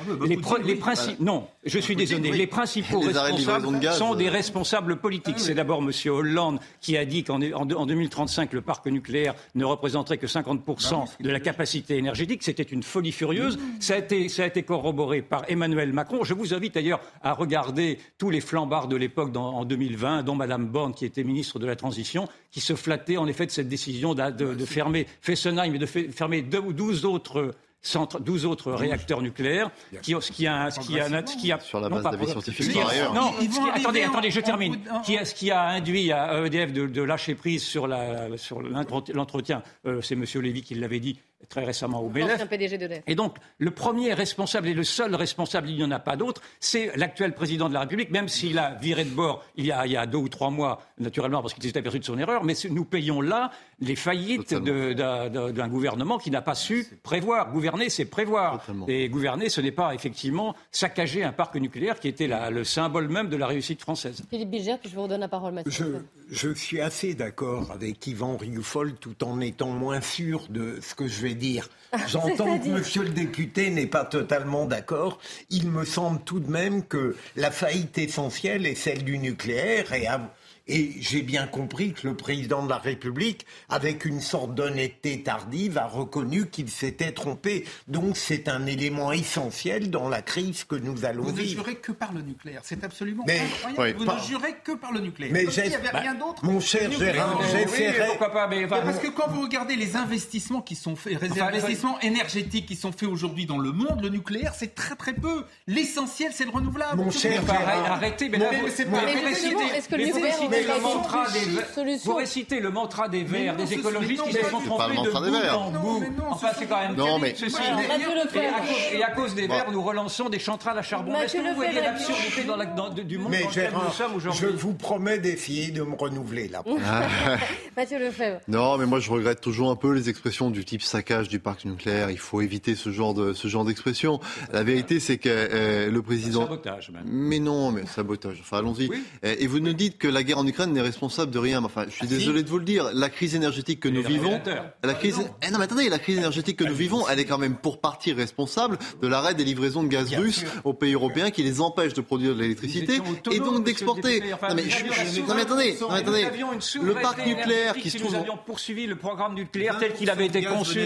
[SPEAKER 14] Les principes, non, je suis désolé, les principaux responsables sont des responsables politiques. C'est d'abord M. Hollande qui a dit qu'en 2035, le parc nucléaire ne représenterait que 50% de la capacité énergétique. C'était une folie furieuse. Ça a, été, ça a été corroboré par Emmanuel Macron. Je vous invite d'ailleurs à regarder tous les flambards de l'époque en 2020, dont Mme Borne, qui était ministre de la Transition, qui se flattait en effet de cette décision de, de fermer Fessenheim et de fermer 12 autres 12 autres réacteurs nucléaires, qui, ce qui a, ce qui a, ce qui a
[SPEAKER 11] sur la base d'avis scientifiques
[SPEAKER 14] Non, attendez, attendez, je termine. Qui a, ce qui a induit à EDF de, de lâcher prise sur l'entretien, euh, c'est Monsieur Lévy qui l'avait dit, très récemment au BLF. Et donc, le premier responsable et le seul responsable, il n'y en a pas d'autre, c'est l'actuel président de la République, même s'il a viré de bord il y a, il y a deux ou trois mois, naturellement, parce qu'il s'est aperçu de son erreur, mais nous payons là les faillites d'un gouvernement qui n'a pas su prévoir. Gouverner, c'est prévoir. Et gouverner, ce n'est pas effectivement saccager un parc nucléaire qui était la, le symbole même de la réussite française.
[SPEAKER 1] Philippe Bilger, puis je vous redonne la parole,
[SPEAKER 16] Mathieu. Je, je suis assez d'accord avec Yvan Rioufol, tout en étant moins sûr de ce que je vais dire. J'entends que monsieur le député n'est pas totalement d'accord. Il me semble tout de même que la faillite essentielle est celle du nucléaire et et j'ai bien compris que le président de la République, avec une sorte d'honnêteté tardive, a reconnu qu'il s'était trompé. Donc c'est un élément essentiel dans la crise que nous allons
[SPEAKER 15] vivre.
[SPEAKER 16] Vous ne
[SPEAKER 15] jurez que par le nucléaire. C'est absolument incroyable. vous ne jurez que par le nucléaire. Mais
[SPEAKER 16] il
[SPEAKER 15] n'y avait rien d'autre.
[SPEAKER 16] Mon cher Gérard,
[SPEAKER 15] j'essaierai... Parce que quand vous regardez les investissements qui sont faits, les investissements énergétiques qui sont faits aujourd'hui dans le monde, le nucléaire, c'est très très peu. L'essentiel, c'est le renouvelable.
[SPEAKER 16] Mon cher Gérard...
[SPEAKER 14] Arrêtez, mais c'est pas... Est-ce que le le mantra des Vous récitez le mantra des Verts, des écologistes qui se sont trompés de bout en bout. Enfin, c'est quand même
[SPEAKER 11] non, mais...
[SPEAKER 14] ceci. Et à cause des Verts, nous relançons des centrales à charbon. Est-ce que vous voyez l'absurdité du monde dans lequel nous sommes aujourd'hui
[SPEAKER 16] Je vous promets d'essayer de me renouveler là.
[SPEAKER 1] Mathieu Lefebvre.
[SPEAKER 11] Non, mais moi je regrette toujours un peu les expressions du type saccage du parc nucléaire. Il faut éviter ce genre de ce genre d'expression. La vérité, c'est que euh, le président.
[SPEAKER 14] Sabotage même.
[SPEAKER 11] Mais non, mais sabotage. Enfin, allons-y. Et vous nous dites que la guerre en Ukraine n'est responsable de rien. Enfin, je suis ah, désolé de vous le dire. La crise énergétique que nous vivons, la crise. Eh non, mais attendez, la crise énergétique que nous vivons, elle est quand même pour partie responsable de l'arrêt des livraisons de gaz russe aux pays européens qui les empêchent de produire de l'électricité et donc d'exporter.
[SPEAKER 14] non, mais, attendez, attendez. Le parc nucléaire qui se trouve. Nous avions poursuivi le programme nucléaire tel qu'il avait été conçu.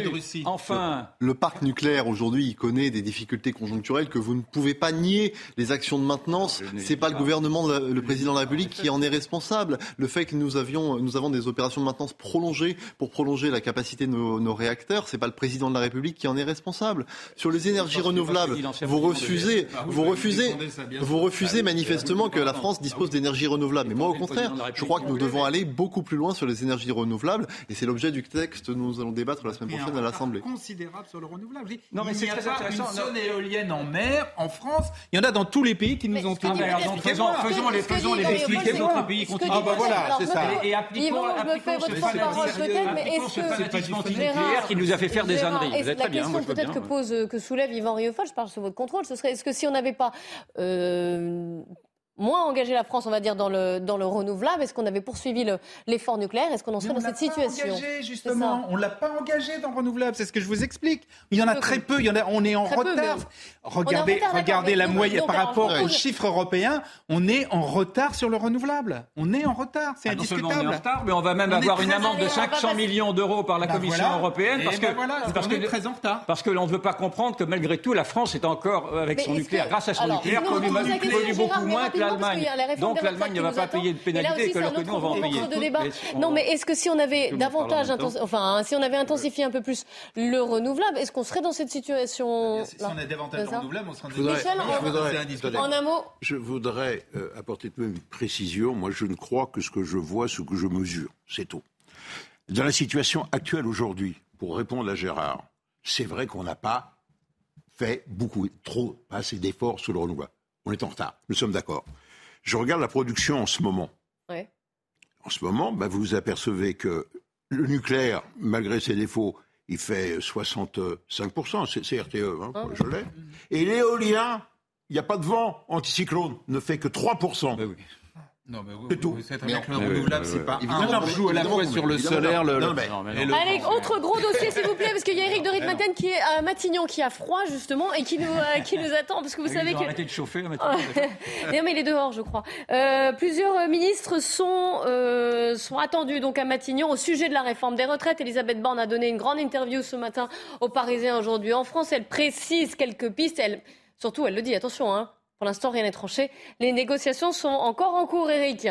[SPEAKER 14] Enfin.
[SPEAKER 11] Le parc nucléaire aujourd'hui, il connaît des difficultés conjoncturelles que vous ne pouvez pas nier. Les actions de maintenance, c'est pas le gouvernement, le président de la République qui en est responsable le fait que nous, avions, nous avons des opérations de maintenance prolongées pour prolonger la capacité de nos, nos réacteurs, c'est pas le président de la République qui en est responsable. Sur les énergies renouvelables, vous refusez, vous refusez, vous refusez manifestement que la France dispose d'énergies renouvelables. Mais moi, au contraire, je crois que nous devons aller beaucoup plus loin sur les énergies renouvelables, et c'est l'objet du texte que nous allons débattre la semaine prochaine à l'Assemblée.
[SPEAKER 15] Considérable sur le renouvelable. Non, mais c'est très intéressant. Une zone éolienne en mer, en France, il y en a dans tous les pays qui nous ont.
[SPEAKER 14] Faisons, les, faisons les autres pays.
[SPEAKER 15] Ah bah voilà, c'est ça.
[SPEAKER 1] Et appliquons, je me fais votre parole peut-être, mais est-ce
[SPEAKER 14] que nucléaire qui nous a fait faire des âneries.
[SPEAKER 1] La question peut-être que pose, que soulève Yvan Riofol, je parle sous votre contrôle, ce serait est-ce que si on n'avait pas euh, moins engagé la France, on va dire, dans le, dans le renouvelable Est-ce qu'on avait poursuivi l'effort nucléaire? Est-ce qu'on en serait dans cette situation?
[SPEAKER 15] engagé, justement. On ne l'a pas engagé dans le renouvelable, c'est ce que je vous explique. Il y en a très peu, il y en a, on est en retard. regardez regardez la moyenne par rapport aux chiffres européens, on est en retard sur le renouvelable. On est en retard, c'est ah, indiscutable.
[SPEAKER 14] on est en retard, mais on va même avoir une amende de 500 millions d'euros par la bah Commission européenne parce que,
[SPEAKER 15] ben parce que très en retard.
[SPEAKER 14] Parce que l'on ne veut pas comprendre que malgré tout, la France est encore, avec son nucléaire, grâce à son nucléaire, pollue beaucoup moins que l'Allemagne. Donc l'Allemagne ne va pas payer de pénalité, que, que nous, on va en payer.
[SPEAKER 1] Non, mais est-ce que si on avait davantage, enfin, si on avait intensifié un peu plus le renouvelable, est-ce qu'on serait dans cette situation
[SPEAKER 15] Si on a davantage de renouvelable, on serait
[SPEAKER 1] en un mot.
[SPEAKER 24] Je voudrais euh, apporter une précision. Moi, je ne crois que ce que je vois, ce que je mesure. C'est tout. Dans la situation actuelle aujourd'hui, pour répondre à Gérard, c'est vrai qu'on n'a pas fait beaucoup, trop, pas assez d'efforts sur le renouvelable. On est en retard, nous sommes d'accord. Je regarde la production en ce moment. En ce moment, bah, vous vous apercevez que le nucléaire, malgré ses défauts, il fait 65%, c'est RTE, hein, je l'ai. Et l'éolien, il n'y a pas de vent anticyclone, ne fait que 3%.
[SPEAKER 15] Non, mais vous,
[SPEAKER 24] C'est tout.
[SPEAKER 15] vous savez très bien que le renouvelable, c'est pas
[SPEAKER 24] évidemment,
[SPEAKER 15] un. On joue à la fois sur le solaire, le.
[SPEAKER 24] Non, mais-
[SPEAKER 1] Allez, autre gros dossier, s'il vous plaît, parce qu'il y a Eric de Ritmaten qui est à Matignon, qui a froid, justement, et qui nous, euh, qui nous attend, parce que vous
[SPEAKER 14] Ils
[SPEAKER 1] savez
[SPEAKER 14] ont
[SPEAKER 1] que...
[SPEAKER 14] arrêté de chauffer
[SPEAKER 1] Oh.
[SPEAKER 14] maintenant.
[SPEAKER 1] non, mais il est dehors, je crois. Euh, plusieurs ministres sont, euh, sont attendus donc à Matignon au sujet de la réforme des retraites. Elisabeth Borne a donné une grande interview ce matin aux Parisiens aujourd'hui en France. Elle précise quelques pistes. Elle, surtout, elle le dit, attention, hein, pour l'instant, rien n'est tranché. Les négociations sont encore en cours, Eric.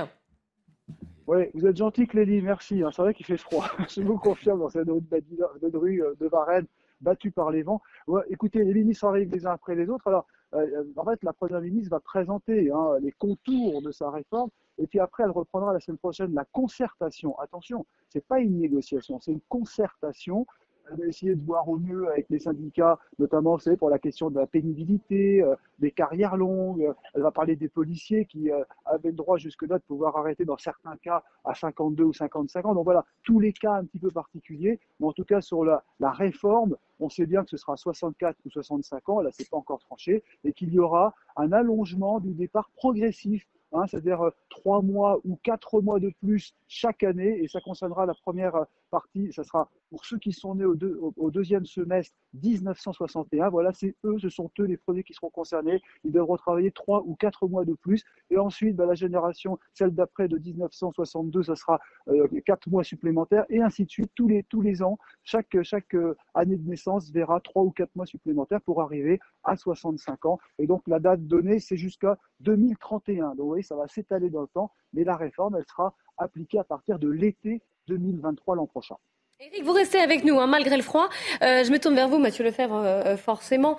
[SPEAKER 26] Oui, vous êtes gentil, Clélie, merci. hein. C'est vrai qu'il fait froid. Je vous confirme dans cette rue de, rue euh, de Varennes, battue par les vents. Écoutez, les ministres arrivent les uns après les autres. Alors, euh, en fait, la Première ministre va présenter hein, les contours de sa réforme. Et puis après, elle reprendra la semaine prochaine la concertation. Attention, c'est pas une négociation, c'est une concertation. Elle va essayer de voir au mieux avec les syndicats, notamment, vous pour la question de la pénibilité, euh, des carrières longues. Elle va parler des policiers qui euh, avaient le droit jusque-là de pouvoir arrêter dans certains cas à 52 ou 55 ans. Donc voilà, tous les cas un petit peu particuliers. Mais en tout cas, sur la, la réforme, on sait bien que ce sera 64 ou 65 ans, là, c'est pas encore tranché, et qu'il y aura un allongement du départ progressif Hein, c'est-à-dire euh, trois mois ou quatre mois de plus chaque année, et ça concernera la première partie, ça sera pour ceux qui sont nés au, deux- au- au deuxième semestre 1961, voilà, c'est eux, ce sont eux les premiers qui seront concernés, ils devront travailler trois ou quatre mois de plus, et ensuite, bah, la génération, celle d'après de 1962, ça sera euh, quatre mois supplémentaires, et ainsi de suite, tous les, ans, chaque, chaque euh, année de naissance verra trois ou quatre mois supplémentaires pour arriver à 65 ans, et donc la date donnée, c'est jusqu'à 2031, donc vous voyez, ça va s'étaler dans le temps, mais la réforme, elle sera appliquée à partir de l'été 2023 l'an prochain.
[SPEAKER 1] Eric, vous restez avec nous, hein, malgré le froid. Euh, je me tourne vers vous, Mathieu Lefebvre, euh, euh, forcément.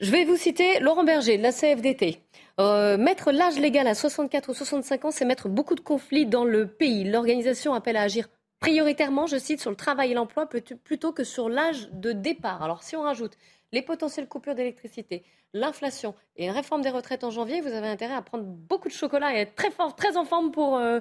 [SPEAKER 1] Je vais vous citer Laurent Berger, de la CFDT. Mettre l'âge légal à 64 ou 65 ans, c'est mettre beaucoup de conflits dans le pays. L'organisation appelle à agir prioritairement, je cite, sur le travail et l'emploi plutôt que sur l'âge de départ. Alors si on rajoute les potentielles coupures d'électricité, l'inflation et une réforme des retraites en janvier, vous avez intérêt à prendre beaucoup de chocolat et être très fort, très en forme pour, euh,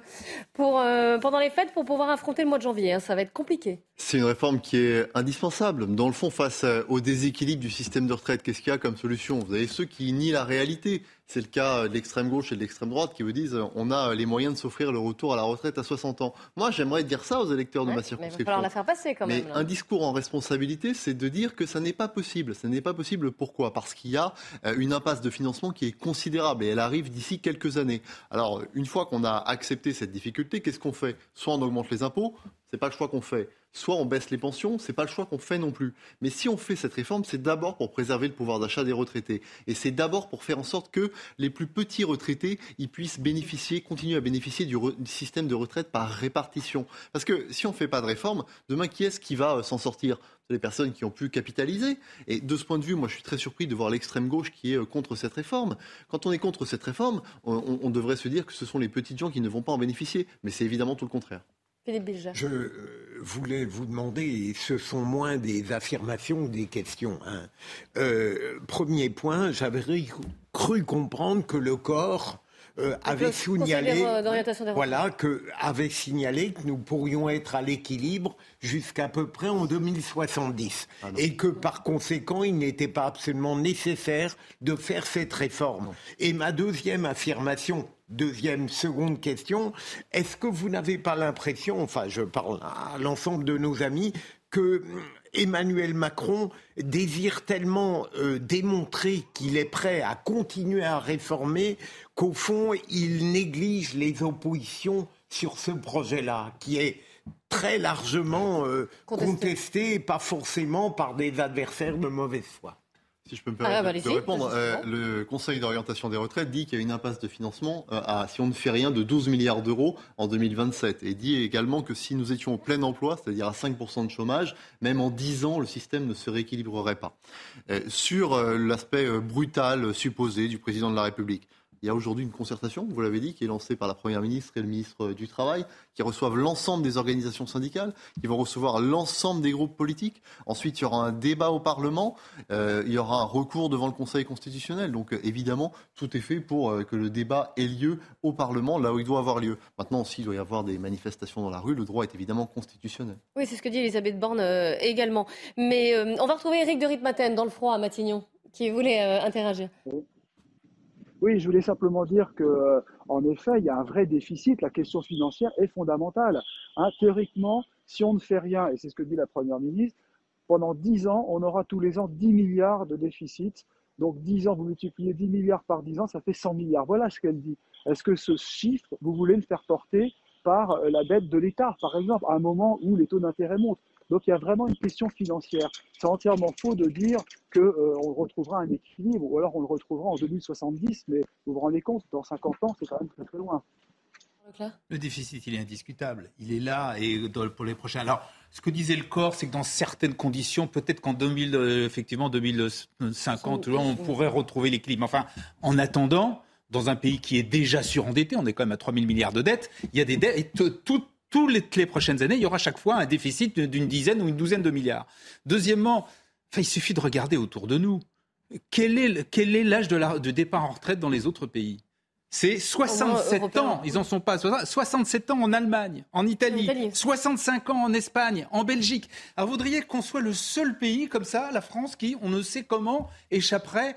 [SPEAKER 1] pour, euh, pendant les fêtes pour pouvoir affronter le mois de janvier. hein. Ça va être compliqué.
[SPEAKER 11] C'est une réforme qui est indispensable. Dans le fond, face euh, au déséquilibre du système de retraite, qu'est-ce qu'il y a comme solution? Vous avez ceux qui nient la réalité. C'est le cas de l'extrême gauche et de l'extrême droite qui vous disent on a les moyens de s'offrir le retour à la retraite à 60 ans. Moi, j'aimerais dire ça aux électeurs de
[SPEAKER 1] Ouais,
[SPEAKER 11] ma
[SPEAKER 1] mais il va
[SPEAKER 11] circonscription.
[SPEAKER 1] falloir la faire passer quand
[SPEAKER 11] Mais
[SPEAKER 1] même. là.
[SPEAKER 11] un discours en responsabilité, c'est de dire que ça n'est pas possible. Ça n'est pas possible pourquoi? Parce qu'il y a une impasse de financement qui est considérable et elle arrive d'ici quelques années. Alors, une fois qu'on a accepté cette difficulté, qu'est-ce qu'on fait? Soit on augmente les impôts, c'est pas le choix qu'on fait. Soit on baisse les pensions, c'est pas le choix qu'on fait non plus. Mais si on fait cette réforme, c'est d'abord pour préserver le pouvoir d'achat des retraités. Et c'est d'abord pour faire en sorte que les plus petits retraités, ils puissent bénéficier, continuer à bénéficier du, système de retraite par répartition. Parce que si on fait pas de réforme, demain, qui est-ce qui va euh, s'en sortir? Les personnes qui ont pu capitaliser. Et de ce point de vue, moi, je suis très surpris de voir l'extrême gauche qui est euh, contre cette réforme. Quand on est contre cette réforme, on- on devrait se dire que ce sont les petites gens qui ne vont pas en bénéficier. Mais c'est évidemment tout le contraire.
[SPEAKER 16] Je euh, voulais vous demander, ce sont moins des affirmations que des questions. hein. Euh, premier point, j'avais cru comprendre que le corps euh, avait signalé, voilà, que avait signalé que nous pourrions être à l'équilibre jusqu'à peu près en 2070, et que par conséquent, il n'était pas absolument nécessaire de faire cette réforme. Et ma deuxième affirmation. Deuxième, seconde question, est-ce que vous n'avez pas l'impression, enfin je parle à l'ensemble de nos amis, que Emmanuel Macron désire tellement euh, démontrer qu'il est prêt à continuer à réformer qu'au fond, il néglige les oppositions sur ce projet-là, qui est très largement euh, contesté, et pas forcément par des adversaires de mauvaise foi.
[SPEAKER 11] Si je peux me
[SPEAKER 16] Ah,
[SPEAKER 11] permettre
[SPEAKER 16] bah,
[SPEAKER 11] de- de
[SPEAKER 16] allez-y,
[SPEAKER 11] répondre, euh, le Conseil d'orientation des retraites dit qu'il y a une impasse de financement euh, à, si on ne fait rien, de 12 milliards d'euros en 2027. Et dit également que si nous étions au plein emploi, c'est-à-dire à 5% de chômage, même en 10 ans, le système ne se rééquilibrerait pas. Euh, sur l'aspect brutal supposé du président de la République, Il y a aujourd'hui une concertation, vous l'avez dit, qui est lancée par la Première ministre et le ministre du Travail, qui reçoivent l'ensemble des organisations syndicales, qui vont recevoir l'ensemble des groupes politiques. Ensuite, il y aura un débat au Parlement, euh, il y aura un recours devant le Conseil constitutionnel. Donc euh, évidemment, tout est fait pour euh, que le débat ait lieu au Parlement, là où il doit avoir lieu. Maintenant, s'il doit y avoir des manifestations dans la rue, le droit est évidemment constitutionnel.
[SPEAKER 1] Oui, c'est ce que dit Elisabeth Borne également. Mais on va retrouver Eric de Ritmaten dans le froid à Matignon, qui voulait interagir.
[SPEAKER 26] Oui, je voulais simplement dire que, euh, en effet, il y a un vrai déficit. La question financière est fondamentale. Hein, théoriquement, si on ne fait rien, et c'est ce que dit la Première ministre, pendant 10 ans, on aura tous les ans 10 milliards de déficit. Donc 10 ans, vous multipliez 10 milliards par 10 ans, ça fait 100 milliards. Voilà ce qu'elle dit. Est-ce que ce chiffre, vous voulez le faire porter par euh, la dette de l'État, par exemple, à un moment où les taux d'intérêt montent? Donc il y a vraiment une question financière. C'est entièrement faux de dire qu'on euh, retrouvera un équilibre, ou alors on le retrouvera en 2070, mais vous vous rendez compte, dans 50 ans, c'est quand même très très loin.
[SPEAKER 15] Le déficit, il est indiscutable. Il est là et pour les prochains. Alors, ce que disait le corps, c'est que dans certaines conditions, peut-être qu'en 2000, euh, effectivement, 2050, on pourrait retrouver l'équilibre. Enfin, en attendant, dans un pays qui est déjà surendetté, on est quand même à 3 000 milliards de dettes, il y a des dettes, et toutes toutes les, prochaines années, il y aura chaque fois un déficit d'une dizaine ou une douzaine de milliards. Deuxièmement, il suffit de regarder autour de nous. Quel est l'âge de, de départ en retraite dans les autres pays? C'est 67 ans, ils en sont pas 67 ans en Allemagne, en Italie, 65 ans en Espagne, en Belgique. Alors voudriez qu'on soit le seul pays comme ça, la France, qui, on ne sait comment, échapperait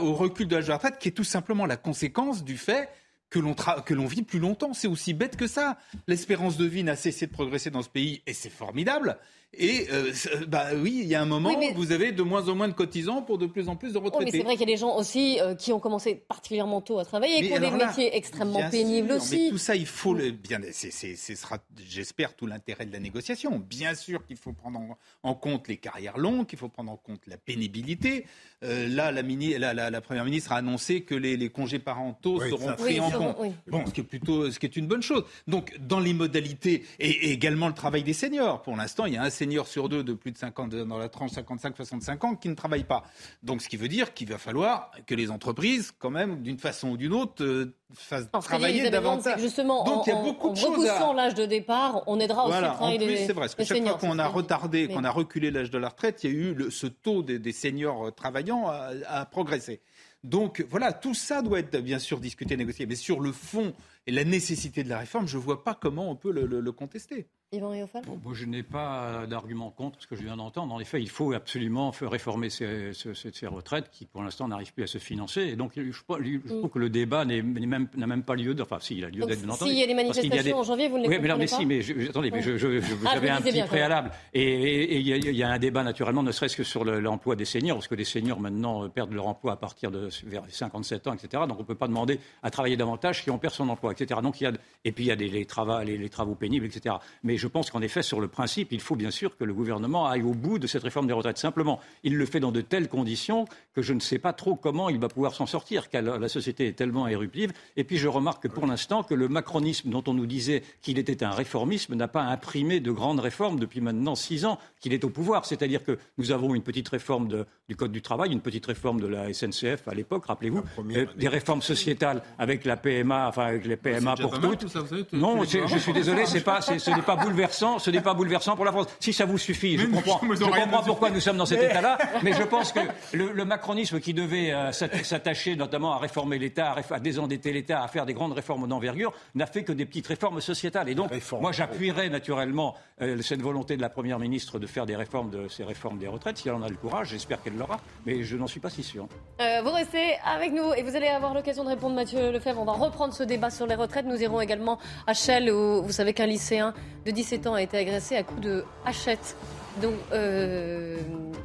[SPEAKER 15] au recul de l'âge de la retraite, qui est tout simplement la conséquence du fait que l'on vit plus longtemps. C'est aussi bête que ça. L'espérance de vie n'a cessé de progresser dans ce pays et c'est formidable. Et euh, bah oui, il y a un moment où vous avez de moins en moins de cotisants pour de plus en plus de retraités.
[SPEAKER 1] Oui, mais c'est vrai qu'il y a des gens aussi euh, qui ont commencé particulièrement tôt à travailler, qui ont des métiers extrêmement pénibles aussi.
[SPEAKER 15] Mais tout ça, il faut le bien. C'est, sera, j'espère, tout l'intérêt de la négociation. Bien sûr qu'il faut prendre en, compte les carrières longues, qu'il faut prendre en compte la pénibilité. Euh, là, la, mini, la, la, première ministre a annoncé que les, les congés parentaux seront pris en compte. Bon, ce qui est plutôt, ce qui est une bonne chose. Donc, dans les modalités et, également le travail des seniors. Pour l'instant, il y a un senior sur deux de plus de 50 dans la tranche 55-65 ans qui ne travaille pas. Donc, ce qui veut dire qu'il va falloir que les entreprises, quand même, d'une façon ou d'une autre, euh, fassent travailler davantage.
[SPEAKER 1] justement, Donc, il y a beaucoup de choses repoussant l'âge de départ, on aidera aussi le travail des
[SPEAKER 15] C'est vrai, parce que chaque fois qu'on a retardé, qu'on a reculé l'âge de la retraite, il y a eu ce taux des, seniors euh, travaillant à progresser. Donc voilà, tout ça doit être bien sûr discuté, négocié. Mais sur le fond et la nécessité de la réforme, je ne vois pas comment on peut le contester.
[SPEAKER 1] Yvan
[SPEAKER 14] bon, Je n'ai pas d'argument contre ce que je viens d'entendre. En effet, il faut absolument réformer ces, ces, retraites qui, pour l'instant, n'arrivent plus à se financer. Et donc, je, je trouve que le débat n'a même, même, pas lieu. Enfin, si, il a lieu d'être, bien entendu.
[SPEAKER 1] S'il y a des manifestations en janvier, vous ne les
[SPEAKER 14] oui, mais, non, mais si, mais attendez, mais j'avais ah, un petit préalable. Et il y, a un débat, naturellement, ne serait-ce que sur l'emploi des seniors, parce que les seniors, maintenant, perdent leur emploi à partir de vers 57 ans, etc. Donc, on ne peut pas demander à travailler davantage si on perd son emploi, etc. Donc, il y a, et puis, il y a des, les, travaux, les, travaux pénibles, etc. Mais je pense qu'en effet, sur le principe, il faut bien sûr que le gouvernement aille au bout de cette réforme des retraites. Simplement, il le fait dans de telles conditions que je ne sais pas trop comment il va pouvoir s'en sortir, car la société est tellement éruptive. Et puis, je remarque pour l'instant que le macronisme dont on nous disait qu'il était un réformisme n'a pas imprimé de grandes réformes depuis maintenant six ans qu'il est au pouvoir. C'est-à-dire que nous avons une petite réforme du Code du travail, une petite réforme de la SNCF à l'époque, rappelez-vous, euh, des réformes sociétales avec la PMA, enfin avec les PMA pour toutes. non, je suis désolé, c'est pas, ce n'est pas bouleversant, ce n'est pas bouleversant pour la France. Si ça vous suffit, je comprends, je comprends pourquoi nous sommes dans cet état-là, mais je pense que le, macronisme qui devait euh, s'attacher notamment à réformer l'État, à, désendetter l'État, à faire des grandes réformes d'envergure, n'a fait que des petites réformes sociétales. Et donc, moi, j'appuierai naturellement euh, cette volonté de la Première ministre de faire des réformes de ces réformes des retraites, si elle en a le courage, j'espère qu'elle l'aura, mais je n'en suis pas si sûr.
[SPEAKER 1] Euh, vous restez avec nous et vous allez avoir l'occasion de répondre, Mathieu Lefebvre. On va reprendre ce débat sur les retraites. Nous irons également à Chelles, où vous savez qu'un lycéen de 17 ans a été agressé à coups de hachette. Donc, euh,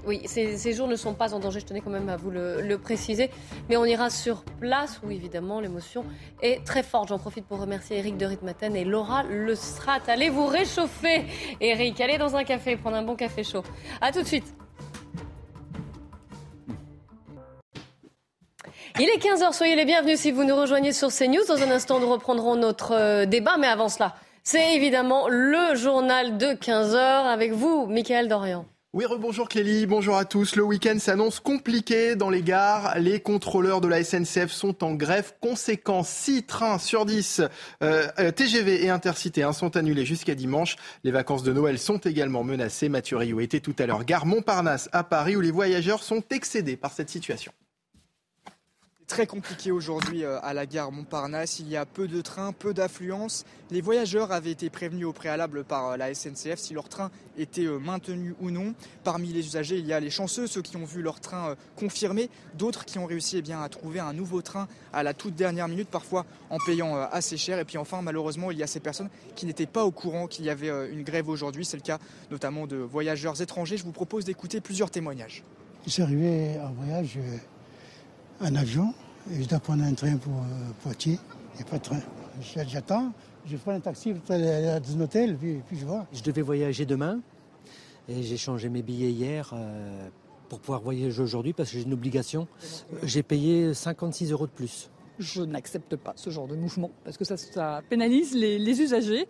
[SPEAKER 1] oui, ces, jours ne sont pas en danger, je tenais quand même à vous le, préciser. Mais on ira sur place où, évidemment, l'émotion est très forte. J'en profite pour remercier Eric de Ritmaten et Laura Le Strat. Allez vous réchauffer, Eric. Allez dans un café, prendre un bon café chaud. A tout de suite. Il est 15h, soyez les bienvenus si vous nous rejoignez sur CNews. Dans un instant, nous reprendrons notre euh, débat, mais avant cela, c'est évidemment le journal de 15h avec vous, Michael Dorian.
[SPEAKER 2] Oui, rebonjour Clélie, bonjour à tous. Le week-end s'annonce compliqué dans les gares. Les contrôleurs de la SNCF sont en grève. Conséquence, 6 trains sur 10 euh, euh TGV et Intercité hein, sont annulés jusqu'à dimanche. Les vacances de Noël sont également menacées. Mathieu Rio était tout à l'heure gare Montparnasse à Paris où les voyageurs sont excédés par cette situation
[SPEAKER 26] très compliqué aujourd'hui euh, à la gare Montparnasse. Il y a peu de trains, peu d'affluence. Les voyageurs avaient été prévenus au préalable par euh, la SNCF si leur train était euh, maintenu ou non. Parmi les usagers, il y a les chanceux, ceux qui ont vu leur train confirmé, d'autres qui ont réussi eh bien, à trouver un nouveau train à la toute dernière minute, parfois en payant assez cher. Et puis enfin, malheureusement, il y a ces personnes qui n'étaient pas au courant qu'il y avait une grève aujourd'hui. C'est le cas notamment de voyageurs étrangers. Je vous propose d'écouter plusieurs témoignages.
[SPEAKER 8] Arrivé en voyage un avion et je dois prendre un train pour euh, Poitiers. Il n'y a pas de train. J'attends, je prends un taxi pour aller à un hôtel, puis, puis je vois.
[SPEAKER 9] Je devais voyager demain et j'ai changé mes billets hier euh, pour pouvoir voyager aujourd'hui parce que j'ai une obligation. J'ai payé 56 euros de plus.
[SPEAKER 27] Je n'accepte pas ce genre de mouvement parce que ça, ça pénalise les, les usagers.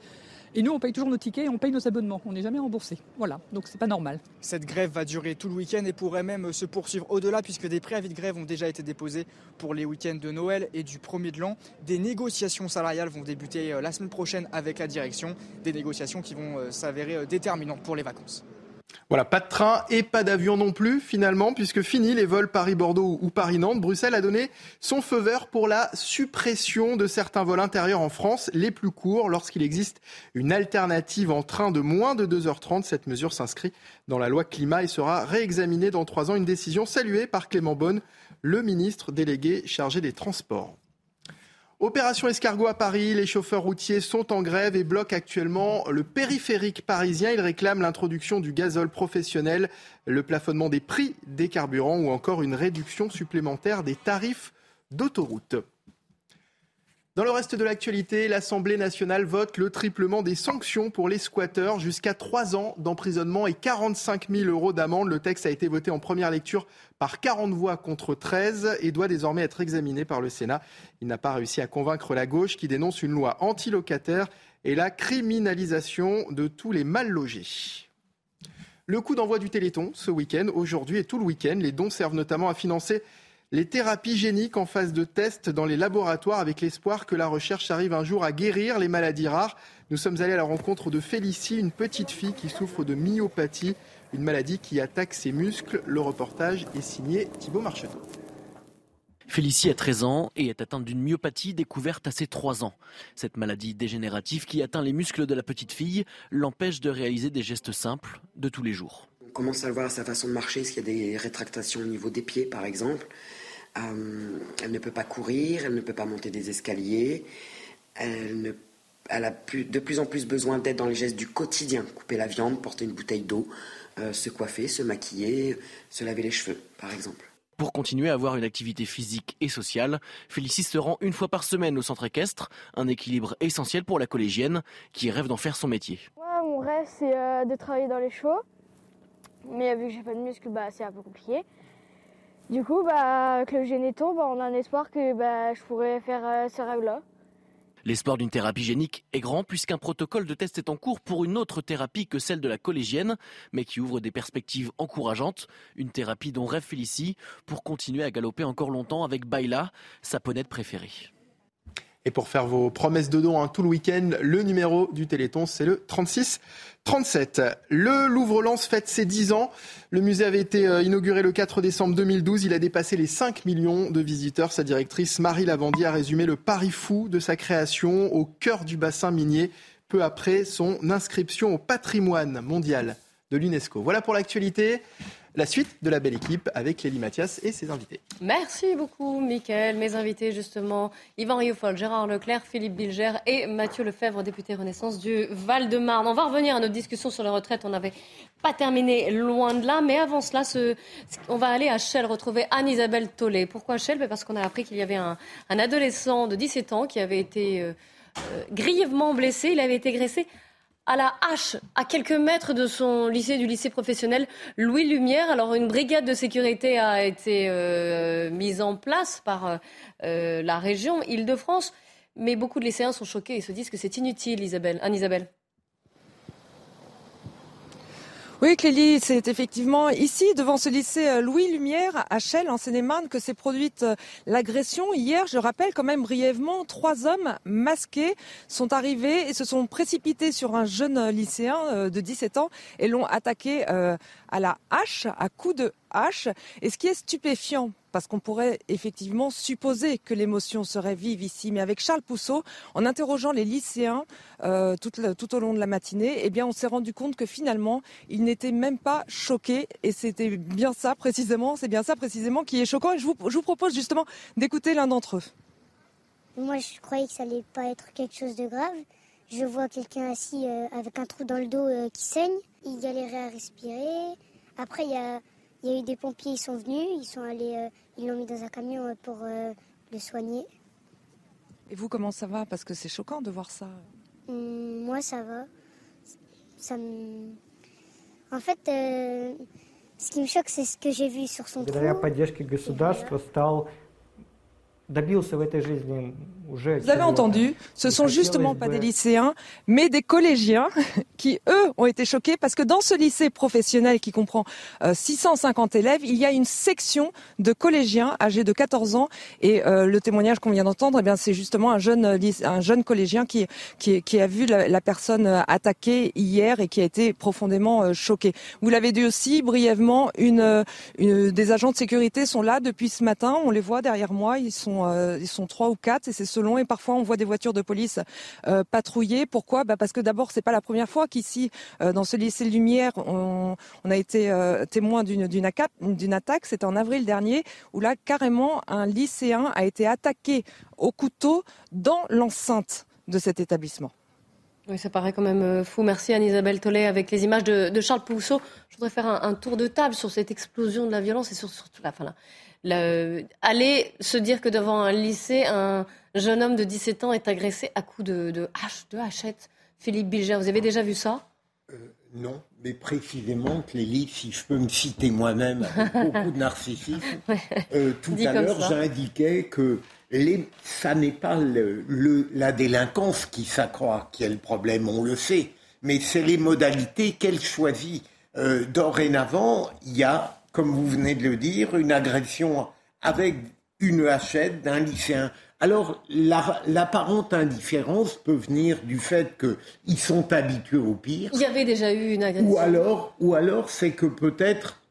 [SPEAKER 27] Et nous, on paye toujours nos tickets et on paye nos abonnements. On n'est jamais remboursé. Voilà, donc c'est pas normal.
[SPEAKER 26] Cette grève va durer tout le week-end et pourrait même se poursuivre au-delà puisque des préavis de grève ont déjà été déposés pour les week-ends de Noël et du premier de l'an. Des négociations salariales vont débuter euh, la semaine prochaine avec la direction. Des négociations qui vont euh, s'avérer euh, déterminantes pour les vacances.
[SPEAKER 2] Voilà, pas de train et pas d'avion non plus finalement, puisque fini les vols Paris-Bordeaux ou Paris-Nantes. Bruxelles a donné son feu vert pour la suppression de certains vols intérieurs en France, les plus courts, lorsqu'il existe une alternative en train de moins de 2h30. Cette mesure s'inscrit dans la loi climat et sera réexaminée dans trois ans. Une décision saluée par Clément Beaune, le ministre délégué chargé des Transports. Opération escargot à Paris, les chauffeurs routiers sont en grève et bloquent actuellement le périphérique parisien. Ils réclament l'introduction du gazole professionnel, le plafonnement des prix des carburants ou encore une réduction supplémentaire des tarifs d'autoroute. Dans le reste de l'actualité, l'Assemblée nationale vote le triplement des sanctions pour les squatteurs, jusqu'à 3 ans d'emprisonnement et 45 000 euros d'amende. Le texte a été voté en première lecture par 40 voix contre 13 et doit désormais être examiné par le Sénat. Il n'a pas réussi à convaincre la gauche qui dénonce une loi anti-locataire et la criminalisation de tous les mal logés. Le coup d'envoi du Téléthon ce week-end, aujourd'hui et tout le week-end, les dons servent notamment à financer les thérapies géniques en phase de test dans les laboratoires avec l'espoir que la recherche arrive un jour à guérir les maladies rares. Nous sommes allés à la rencontre de Félicie, une petite fille qui souffre de myopathie, une maladie qui attaque ses muscles. Le reportage est signé Thibault Marcheteau.
[SPEAKER 28] Félicie a 13 ans et est atteinte d'une myopathie découverte à ses 3 ans. Cette maladie dégénérative qui atteint les muscles de la petite fille l'empêche de réaliser des gestes simples de tous les jours.
[SPEAKER 29] On commence à le voir à sa façon de marcher, s'il y a des rétractations au niveau des pieds par exemple. Euh, elle ne peut pas courir, elle ne peut pas monter des escaliers, elle, a de plus en plus besoin d'aide dans les gestes du quotidien, couper la viande, porter une bouteille d'eau, euh, se coiffer, se maquiller, se laver les cheveux, par exemple.
[SPEAKER 28] Pour continuer à avoir une activité physique et sociale, Félicie se rend une fois par semaine au centre équestre, un équilibre essentiel pour la collégienne qui rêve d'en faire son métier.
[SPEAKER 30] Moi, mon rêve, c'est euh, de travailler dans les chevaux, mais vu que j'ai pas de muscles, bah, c'est un peu compliqué. Du coup, bah, avec le généton, bah, on a un espoir que bah, je pourrais faire euh, ce rêve-là.
[SPEAKER 28] L'espoir d'une thérapie génique est grand puisqu'un protocole de test est en cours pour une autre thérapie que celle de la collégienne, mais qui ouvre des perspectives encourageantes. Une thérapie dont rêve Félicie pour continuer à galoper encore longtemps avec Baila, sa ponette préférée.
[SPEAKER 2] Et pour faire vos promesses de dons hein, tout le week-end, le numéro du Téléthon, c'est le 36 37. Le Louvre-Lens fête ses 10 ans. Le musée avait été euh, inauguré le 4 décembre 2012. Il a dépassé les 5 millions de visiteurs. Sa directrice Marie Lavandier a résumé le pari fou de sa création au cœur du bassin minier, peu après son inscription au patrimoine mondial de l'UNESCO. Voilà pour l'actualité la suite de la belle équipe avec Lélie Mathias et ses invités.
[SPEAKER 1] Merci beaucoup, Mickaël. Mes invités, justement, Yvan Rioufol, Gérard Leclerc, Philippe Bilger et Mathieu Lefebvre, député Renaissance du Val-de-Marne. On va revenir à notre discussion sur la retraite. On n'avait pas terminé loin de là, mais avant cela, on va aller à Chelles retrouver Anne-Isabelle Tollet. Pourquoi Chelles? Ben, Parce qu'on a appris qu'il y avait un, adolescent de 17 ans qui avait été euh, euh, grièvement blessé. Il avait été graissé à la hache à quelques mètres de son lycée, du lycée professionnel Louis Lumière. Alors une brigade de sécurité a été euh, mise en place par euh, la région Île-de-France, mais beaucoup de lycéens sont choqués et se disent que c'est inutile, Isabelle. Anne-Isabelle.
[SPEAKER 3] Oui, Clélie, c'est effectivement ici, devant ce lycée euh, Louis Lumière, à Chelles, en Seine-et-Marne, que s'est produite euh, l'agression. Hier, je rappelle quand même brièvement, trois hommes masqués sont arrivés et se sont précipités sur un jeune lycéen euh, de 17 ans et l'ont attaqué à la hache, à coups de hache. Et ce qui est stupéfiant, parce qu'on pourrait effectivement supposer que l'émotion serait vive ici, mais avec Charles Pousseau, en interrogeant les lycéens euh, tout, au long de la matinée, eh bien, on s'est rendu compte que finalement, ils n'étaient même pas choqués. Et c'était bien ça précisément, c'est bien ça précisément qui est choquant. Je vous, propose justement d'écouter l'un d'entre eux.
[SPEAKER 5] Moi, je croyais que ça allait pas être quelque chose de grave. Je vois quelqu'un assis euh, avec un trou dans le dos euh, qui saigne. Il galérait à respirer. Après, il y a, eu des pompiers, ils sont venus, ils sont allés, ils l'ont mis dans un camion pour le soigner.
[SPEAKER 3] Et vous, comment ça va? Parce que c'est choquant de voir ça.
[SPEAKER 5] Hum, moi, ça va. Ça me... En fait, ce qui me choque, c'est ce que j'ai vu sur son trou.
[SPEAKER 3] Vous avez entendu, ce sont justement pas des lycéens, mais des collégiens qui, eux, ont été choqués parce que dans ce lycée professionnel qui comprend 650 euh, élèves, il y a une section de collégiens âgés de 14 ans et euh, le témoignage qu'on vient d'entendre, eh bien, c'est justement un jeune, un jeune collégien qui, qui, qui a vu la, personne attaquée hier et qui a été profondément euh, choqué. Vous l'avez dit aussi brièvement, une, une, des agents de sécurité sont là depuis ce matin, on les voit derrière moi, ils sont euh, ils sont trois ou quatre et c'est selon. Et parfois, on voit des voitures de police euh, patrouiller. Pourquoi? Bah Parce que d'abord, c'est pas la première fois qu'ici, euh, dans ce lycée Lumière, on, a été témoin d'une attaque. C'était en avril dernier, où là, carrément, un lycéen a été attaqué au couteau dans l'enceinte de cet établissement.
[SPEAKER 1] Oui, ça paraît quand même fou. Merci Anne-Isabelle Tollet avec les images de, Charles Pousseau. Je voudrais faire un, tour de table sur cette explosion de la violence et sur, surtout la fin là aller se dire que devant un lycée, un jeune homme de 17 ans est agressé à coups de, de hache, de hachette. Philippe Bilger, vous avez déjà vu ça?
[SPEAKER 16] Euh, Non, mais précisément, Clélie, si je peux me citer moi-même avec beaucoup de narcissisme, euh, tout à l'heure, j'indiquais que les, ça n'est pas le, la délinquance qui s'accroît qui est le problème, on le sait, mais c'est les modalités qu'elle choisit. Euh, dorénavant, il y a comme vous venez de le dire, une agression avec une hachette d'un lycéen. Alors, l'apparente indifférence peut venir du fait qu'ils sont habitués au pire.
[SPEAKER 1] Il y avait déjà eu une agression.
[SPEAKER 16] Ou alors, ou alors c'est que peut-être,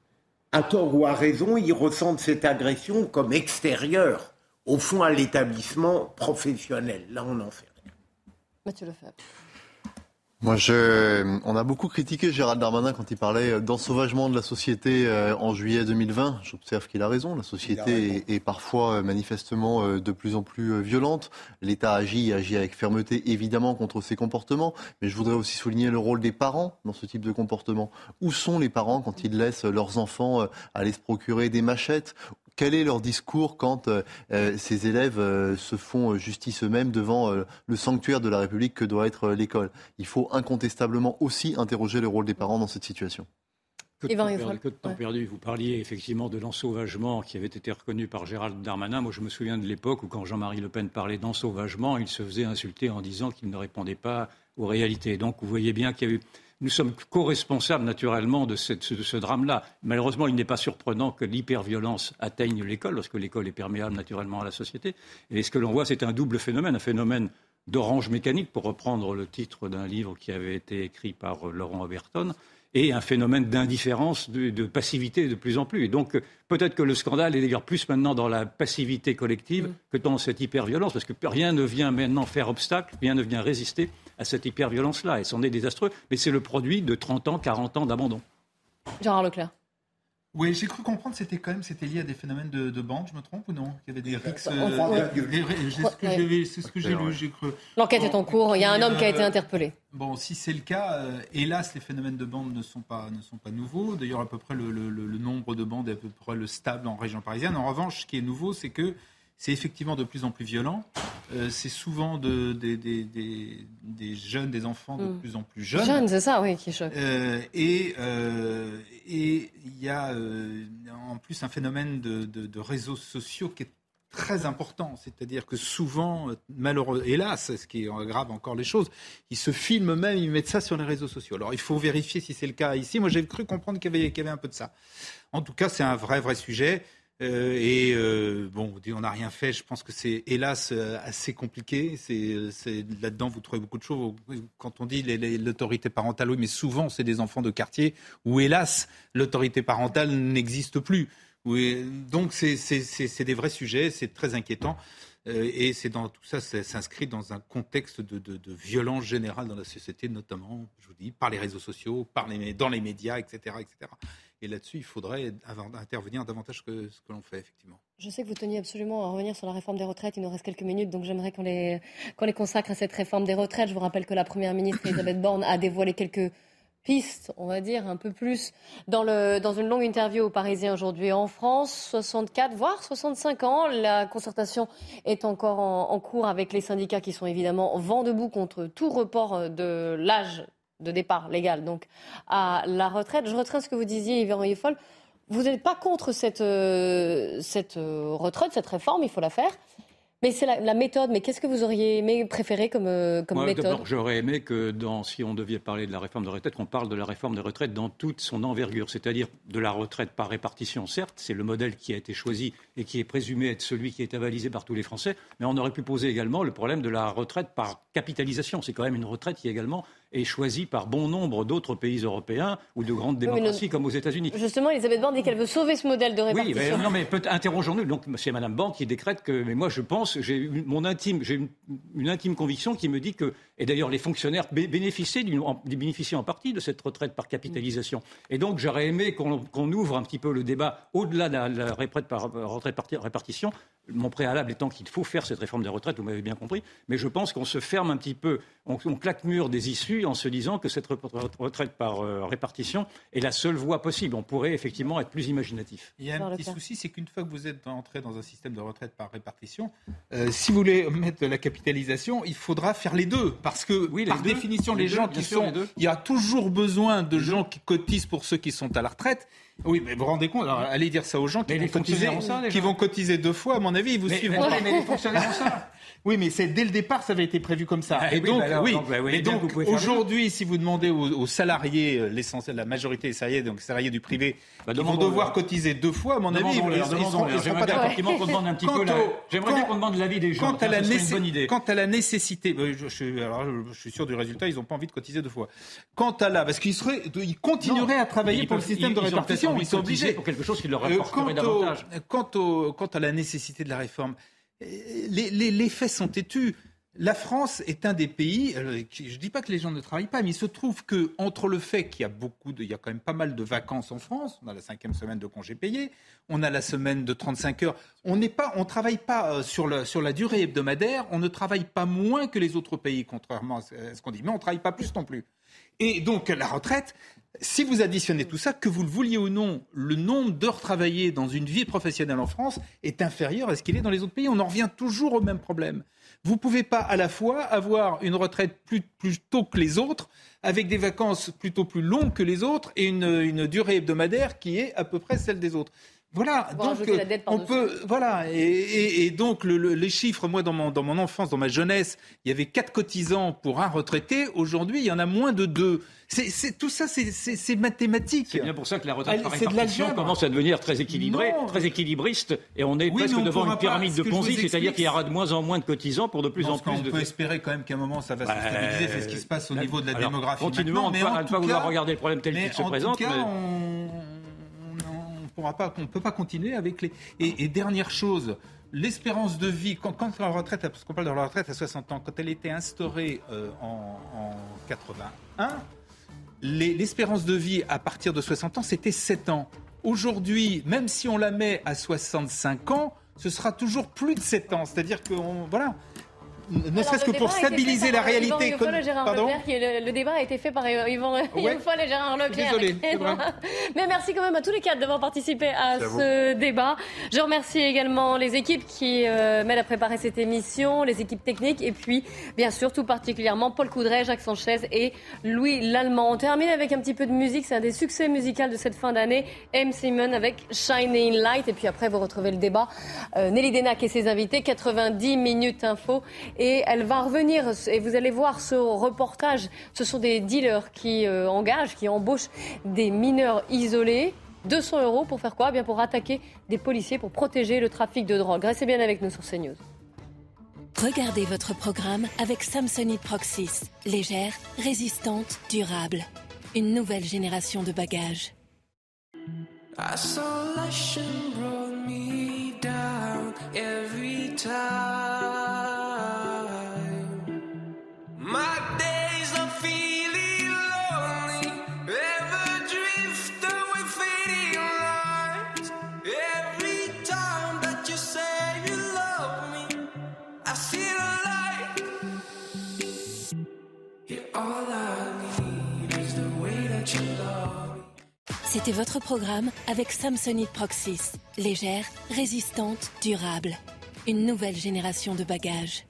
[SPEAKER 16] à tort ou à raison, ils ressentent cette agression comme extérieure, au fond, à l'établissement professionnel. Là, on en fait rien.
[SPEAKER 1] Mathieu Lefebvre.
[SPEAKER 11] Moi, je... on a beaucoup critiqué Gérald Darmanin quand il parlait d'ensauvagement de la société euh, en juillet 2020. J'observe qu'il a raison. La société est, parfois euh, manifestement euh, de plus en plus violente. L'État agit, agit avec fermeté, évidemment, contre ces comportements. Mais je voudrais aussi souligner le rôle des parents dans ce type de comportement. Où sont les parents quand ils laissent leurs enfants aller se procurer des machettes? Quel est leur discours quand euh, euh, ces élèves euh, se font justice eux-mêmes devant le sanctuaire de la République que doit être l'école? Il faut incontestablement aussi interroger le rôle des parents dans cette situation.
[SPEAKER 14] Que de, temps perdu, Vous parliez effectivement de l'ensauvagement qui avait été reconnu par Gérald Darmanin. Moi, je me souviens de l'époque où, quand Jean-Marie Le Pen parlait d'ensauvagement, il se faisait insulter en disant qu'il ne répondait pas aux réalités. Donc, vous voyez bien qu'il y a eu nous sommes co-responsables naturellement de, ce drame-là. Malheureusement, il n'est pas surprenant que l'hyperviolence atteigne l'école, lorsque l'école est perméable naturellement à la société. Et ce que l'on voit, c'est un double phénomène, un phénomène d'orange mécanique, pour reprendre le titre d'un livre qui avait été écrit par Laurent Overton, et un phénomène d'indifférence, de, passivité de plus en plus. Et donc, peut-être que le scandale est d'ailleurs plus maintenant dans la passivité collective mm. que dans cette hyperviolence, parce que rien ne vient maintenant faire obstacle, rien ne vient résister à cette hyperviolence-là. Et c'en est désastreux, mais c'est le produit de 30 ans, 40 ans d'abandon.
[SPEAKER 1] Gérard Leclerc.
[SPEAKER 31] Oui, j'ai cru comprendre que c'était quand même c'était lié à des phénomènes de, de bande, je me trompe ou non? Il y avait des rixes. c'est ce que j'ai lu, j'ai cru.
[SPEAKER 1] L'enquête est en cours. Il y a un homme qui a été euh, interpellé.
[SPEAKER 31] Bon, si c'est le cas, euh, hélas, les phénomènes de bande ne sont pas ne sont pas nouveaux. D'ailleurs, à peu près le, le, le, nombre de bandes est à peu près le stable en région parisienne. En revanche, ce qui est nouveau, c'est que c'est effectivement de plus en plus violent. Euh, c'est souvent de, des, jeunes, des enfants de mm. plus en plus jeunes.
[SPEAKER 1] Jeunes, c'est ça, oui, qui choque.
[SPEAKER 31] Euh, et euh, et il y a en plus un phénomène de, réseaux sociaux qui est
[SPEAKER 15] très important. C'est-à-dire que souvent, malheureusement, hélas, ce qui aggrave encore les choses, ils se filment même, ils mettent ça sur les réseaux sociaux. Alors il faut vérifier si c'est le cas ici. Moi, j'ai cru comprendre qu'il y, y, avait un peu de ça. En tout cas, c'est un vrai, vrai sujet. Euh, et euh, bon, on n'a rien fait. Je pense que c'est hélas euh, assez compliqué. C'est là-dedans vous trouvez beaucoup de choses. Quand on dit l'autorité parentale, oui, mais souvent c'est des enfants de quartier où hélas l'autorité parentale n'existe plus. Oui, donc c'est des vrais sujets, c'est très inquiétant. et c'est dans tout ça, ça s'inscrit dans un contexte de, violence générale dans la société, notamment, je vous dis, par les réseaux sociaux, par les, dans les médias, etc., etc. Et là-dessus, il faudrait intervenir davantage que ce que l'on fait, effectivement.
[SPEAKER 1] Je sais que vous teniez absolument à revenir sur la réforme des retraites. Il nous reste quelques minutes, donc j'aimerais qu'on les, consacre à cette réforme des retraites. Je vous rappelle que la Première ministre Elisabeth Borne a dévoilé quelques pistes, on va dire, un peu plus, dans, une longue interview aux Parisiens aujourd'hui en France. 64, voire 65 ans. La concertation est encore en, en, cours avec les syndicats qui sont évidemment vent debout contre tout report de l'âge de départ légal donc à la retraite. Je retraite ce que vous disiez, Yves Foll. Vous n'êtes pas contre cette, euh, cette euh, retraite, cette réforme, il faut la faire. Mais c'est la, méthode. Mais qu'est-ce que vous auriez aimé préférer comme, euh, comme Moi, méthode?
[SPEAKER 14] J'aurais aimé que, dans, si on devait parler de la réforme de retraite, qu'on parle de la réforme des retraites dans toute son envergure, c'est-à-dire de la retraite par répartition. Certes, c'est le modèle qui a été choisi et qui est présumé être celui qui est avalisé par tous les Français, mais on aurait pu poser également le problème de la retraite par capitalisation. C'est quand même une retraite qui également est choisie par bon nombre d'autres pays européens ou de grandes démocraties comme aux États-Unis.
[SPEAKER 1] Justement, Elisabeth Borne dit qu'elle veut sauver ce modèle de répartition.
[SPEAKER 14] Oui, mais, non, mais interrogeons-nous. Donc, c'est Mme Borne qui décrète que, mais moi, je pense, j'ai mon intime, j'ai une, intime conviction qui me dit que, et d'ailleurs, les fonctionnaires bénéficient, bénéficient en partie de cette retraite par capitalisation. Et donc, j'aurais aimé qu'on ouvre un petit peu le débat au-delà de la, retraite par retraite par répartition. Mon préalable étant qu'il faut faire cette réforme des retraites, vous m'avez bien compris, mais je pense qu'on se ferme un petit peu, on, on claque mur des issues en se disant que cette retraite par euh, répartition est la seule voie possible. On pourrait effectivement être plus imaginatif.
[SPEAKER 15] Il y a un petit souci, c'est qu'une fois que vous êtes entré dans un système de retraite par répartition, euh, si vous voulez mettre de la capitalisation, il faudra faire les deux. Parce que, oui, par définition, les, gens qui sont. Il y a toujours besoin de gens qui cotisent pour ceux qui sont à la retraite. Oui, mais vous vous rendez compte, alors, allez dire ça aux gens qui, vont cotiser, qui vont cotiser deux fois, à mon avis, ils vous suivent.
[SPEAKER 14] mais les fonctionnaires ont ça.
[SPEAKER 15] Oui, mais c'est dès le départ, ça avait été prévu comme ça. Ah et donc, bah oui, bah oui, donc, aujourd'hui, si vous demandez aux, salariés, euh, l'essentiel, la majorité des salariés, donc salariés du privé, bah, ils vont devoir cotiser deux fois, à mon avis,
[SPEAKER 14] J'aimerais bien qu'on demande un petit peu. J'aimerais bien qu'on demande l'avis des gens. Quant à, la
[SPEAKER 15] quant à la nécessité, je, suis, alors, je suis sûr du résultat, ils n'ont pas envie de cotiser deux fois. Quant à la, parce qu'ils seraient, ils continueraient à travailler pour le système de répartition,
[SPEAKER 14] ils sont obligés pour quelque chose qui leur euh, rapporterait davantage.
[SPEAKER 15] Quant à la nécessité de la réforme. Les, les, faits sont têtus. La France est un des pays, euh, je ne dis pas que les gens ne travaillent pas, mais il se trouve que entre le fait qu'il y a beaucoup de, il y a quand même pas mal de vacances en France, on a la cinquième semaine de congés payés, on a la semaine de 35 heures, on n'est pas, on travaille pas euh, sur, sur la durée hebdomadaire, on ne travaille pas moins que les autres pays, contrairement à ce qu'on dit, mais on ne travaille pas plus non plus. Et donc la retraite, si vous additionnez tout ça, que vous le vouliez ou non, le nombre d'heures travaillées dans une vie professionnelle en France est inférieur à ce qu'il est dans les autres pays. On en revient toujours au même problème. Vous ne pouvez pas à la fois avoir une retraite plus, tôt que les autres, avec des vacances plutôt plus longues que les autres et une durée hebdomadaire qui est à peu près celle des autres. Voilà, donc on peut, voilà, et, donc les chiffres, moi dans mon, dans mon enfance, dans ma jeunesse, il y avait quatre cotisants pour un retraité. Aujourd'hui, il y en a moins de deux. C'est tout ça, c'est mathématique.
[SPEAKER 14] C'est bien pour ça que la retraite par répartition commence à devenir très équilibrée, très équilibriste, et on est presque devant une pyramide de Ponzi, c'est-à-dire qu'il y aura de moins en moins de cotisants pour de plus en plus.
[SPEAKER 15] On peut espérer quand même qu'à un moment ça va se stabiliser. C'est ce qui se passe au niveau de la démographie.
[SPEAKER 14] Continuons,
[SPEAKER 15] mais
[SPEAKER 14] on ne pas vouloir regarder le problème tel qu'il se présente.
[SPEAKER 15] on ne peut pas continuer avec les. Et, dernière chose, l'espérance de vie, quand, la retraite, parce qu'on parle de la retraite à 60 ans, quand elle était instaurée euh, en, en 81, l'espérance de vie à partir de 60 ans, c'était 7 ans. Aujourd'hui, même si on la met à 65 ans, ce sera toujours plus de 7 ans. C'est-à-dire que, voilà, ne serait-ce que pour stabiliser la réalité.
[SPEAKER 1] Pardon le, débat a été fait par Yvan, ouais. Foll et Gérard Leclerc.
[SPEAKER 15] Désolé.
[SPEAKER 1] Mais merci quand même à tous les quatre d'avoir participé à ce débat. Je remercie également les équipes qui euh, m'aident à préparer cette émission, les équipes techniques, et puis bien sûr tout particulièrement Paul Coudray, Jacques Sanchez et Louis Lallemand. On termine avec un petit peu de musique. C'est un des succès musicaux de cette fin d'année. M. Simon avec Shining Light. Et puis après, vous retrouvez le débat. Euh, Nelly Denac et ses invités, 90 minutes info. Et elle va revenir, et vous allez voir ce reportage. Ce sont des dealers qui euh, engagent, qui embauchent des mineurs isolés. 200 euros pour faire quoi? Eh Bien pour attaquer des policiers, pour protéger le trafic de drogue. Restez bien avec nous sur CNews.
[SPEAKER 32] Regardez votre programme avec Samsonite Proxys. Légère, résistante, durable. Une nouvelle génération de bagages. C'était votre programme avec Samsonite Proxys. Légère, résistante, durable. Une nouvelle génération de bagages.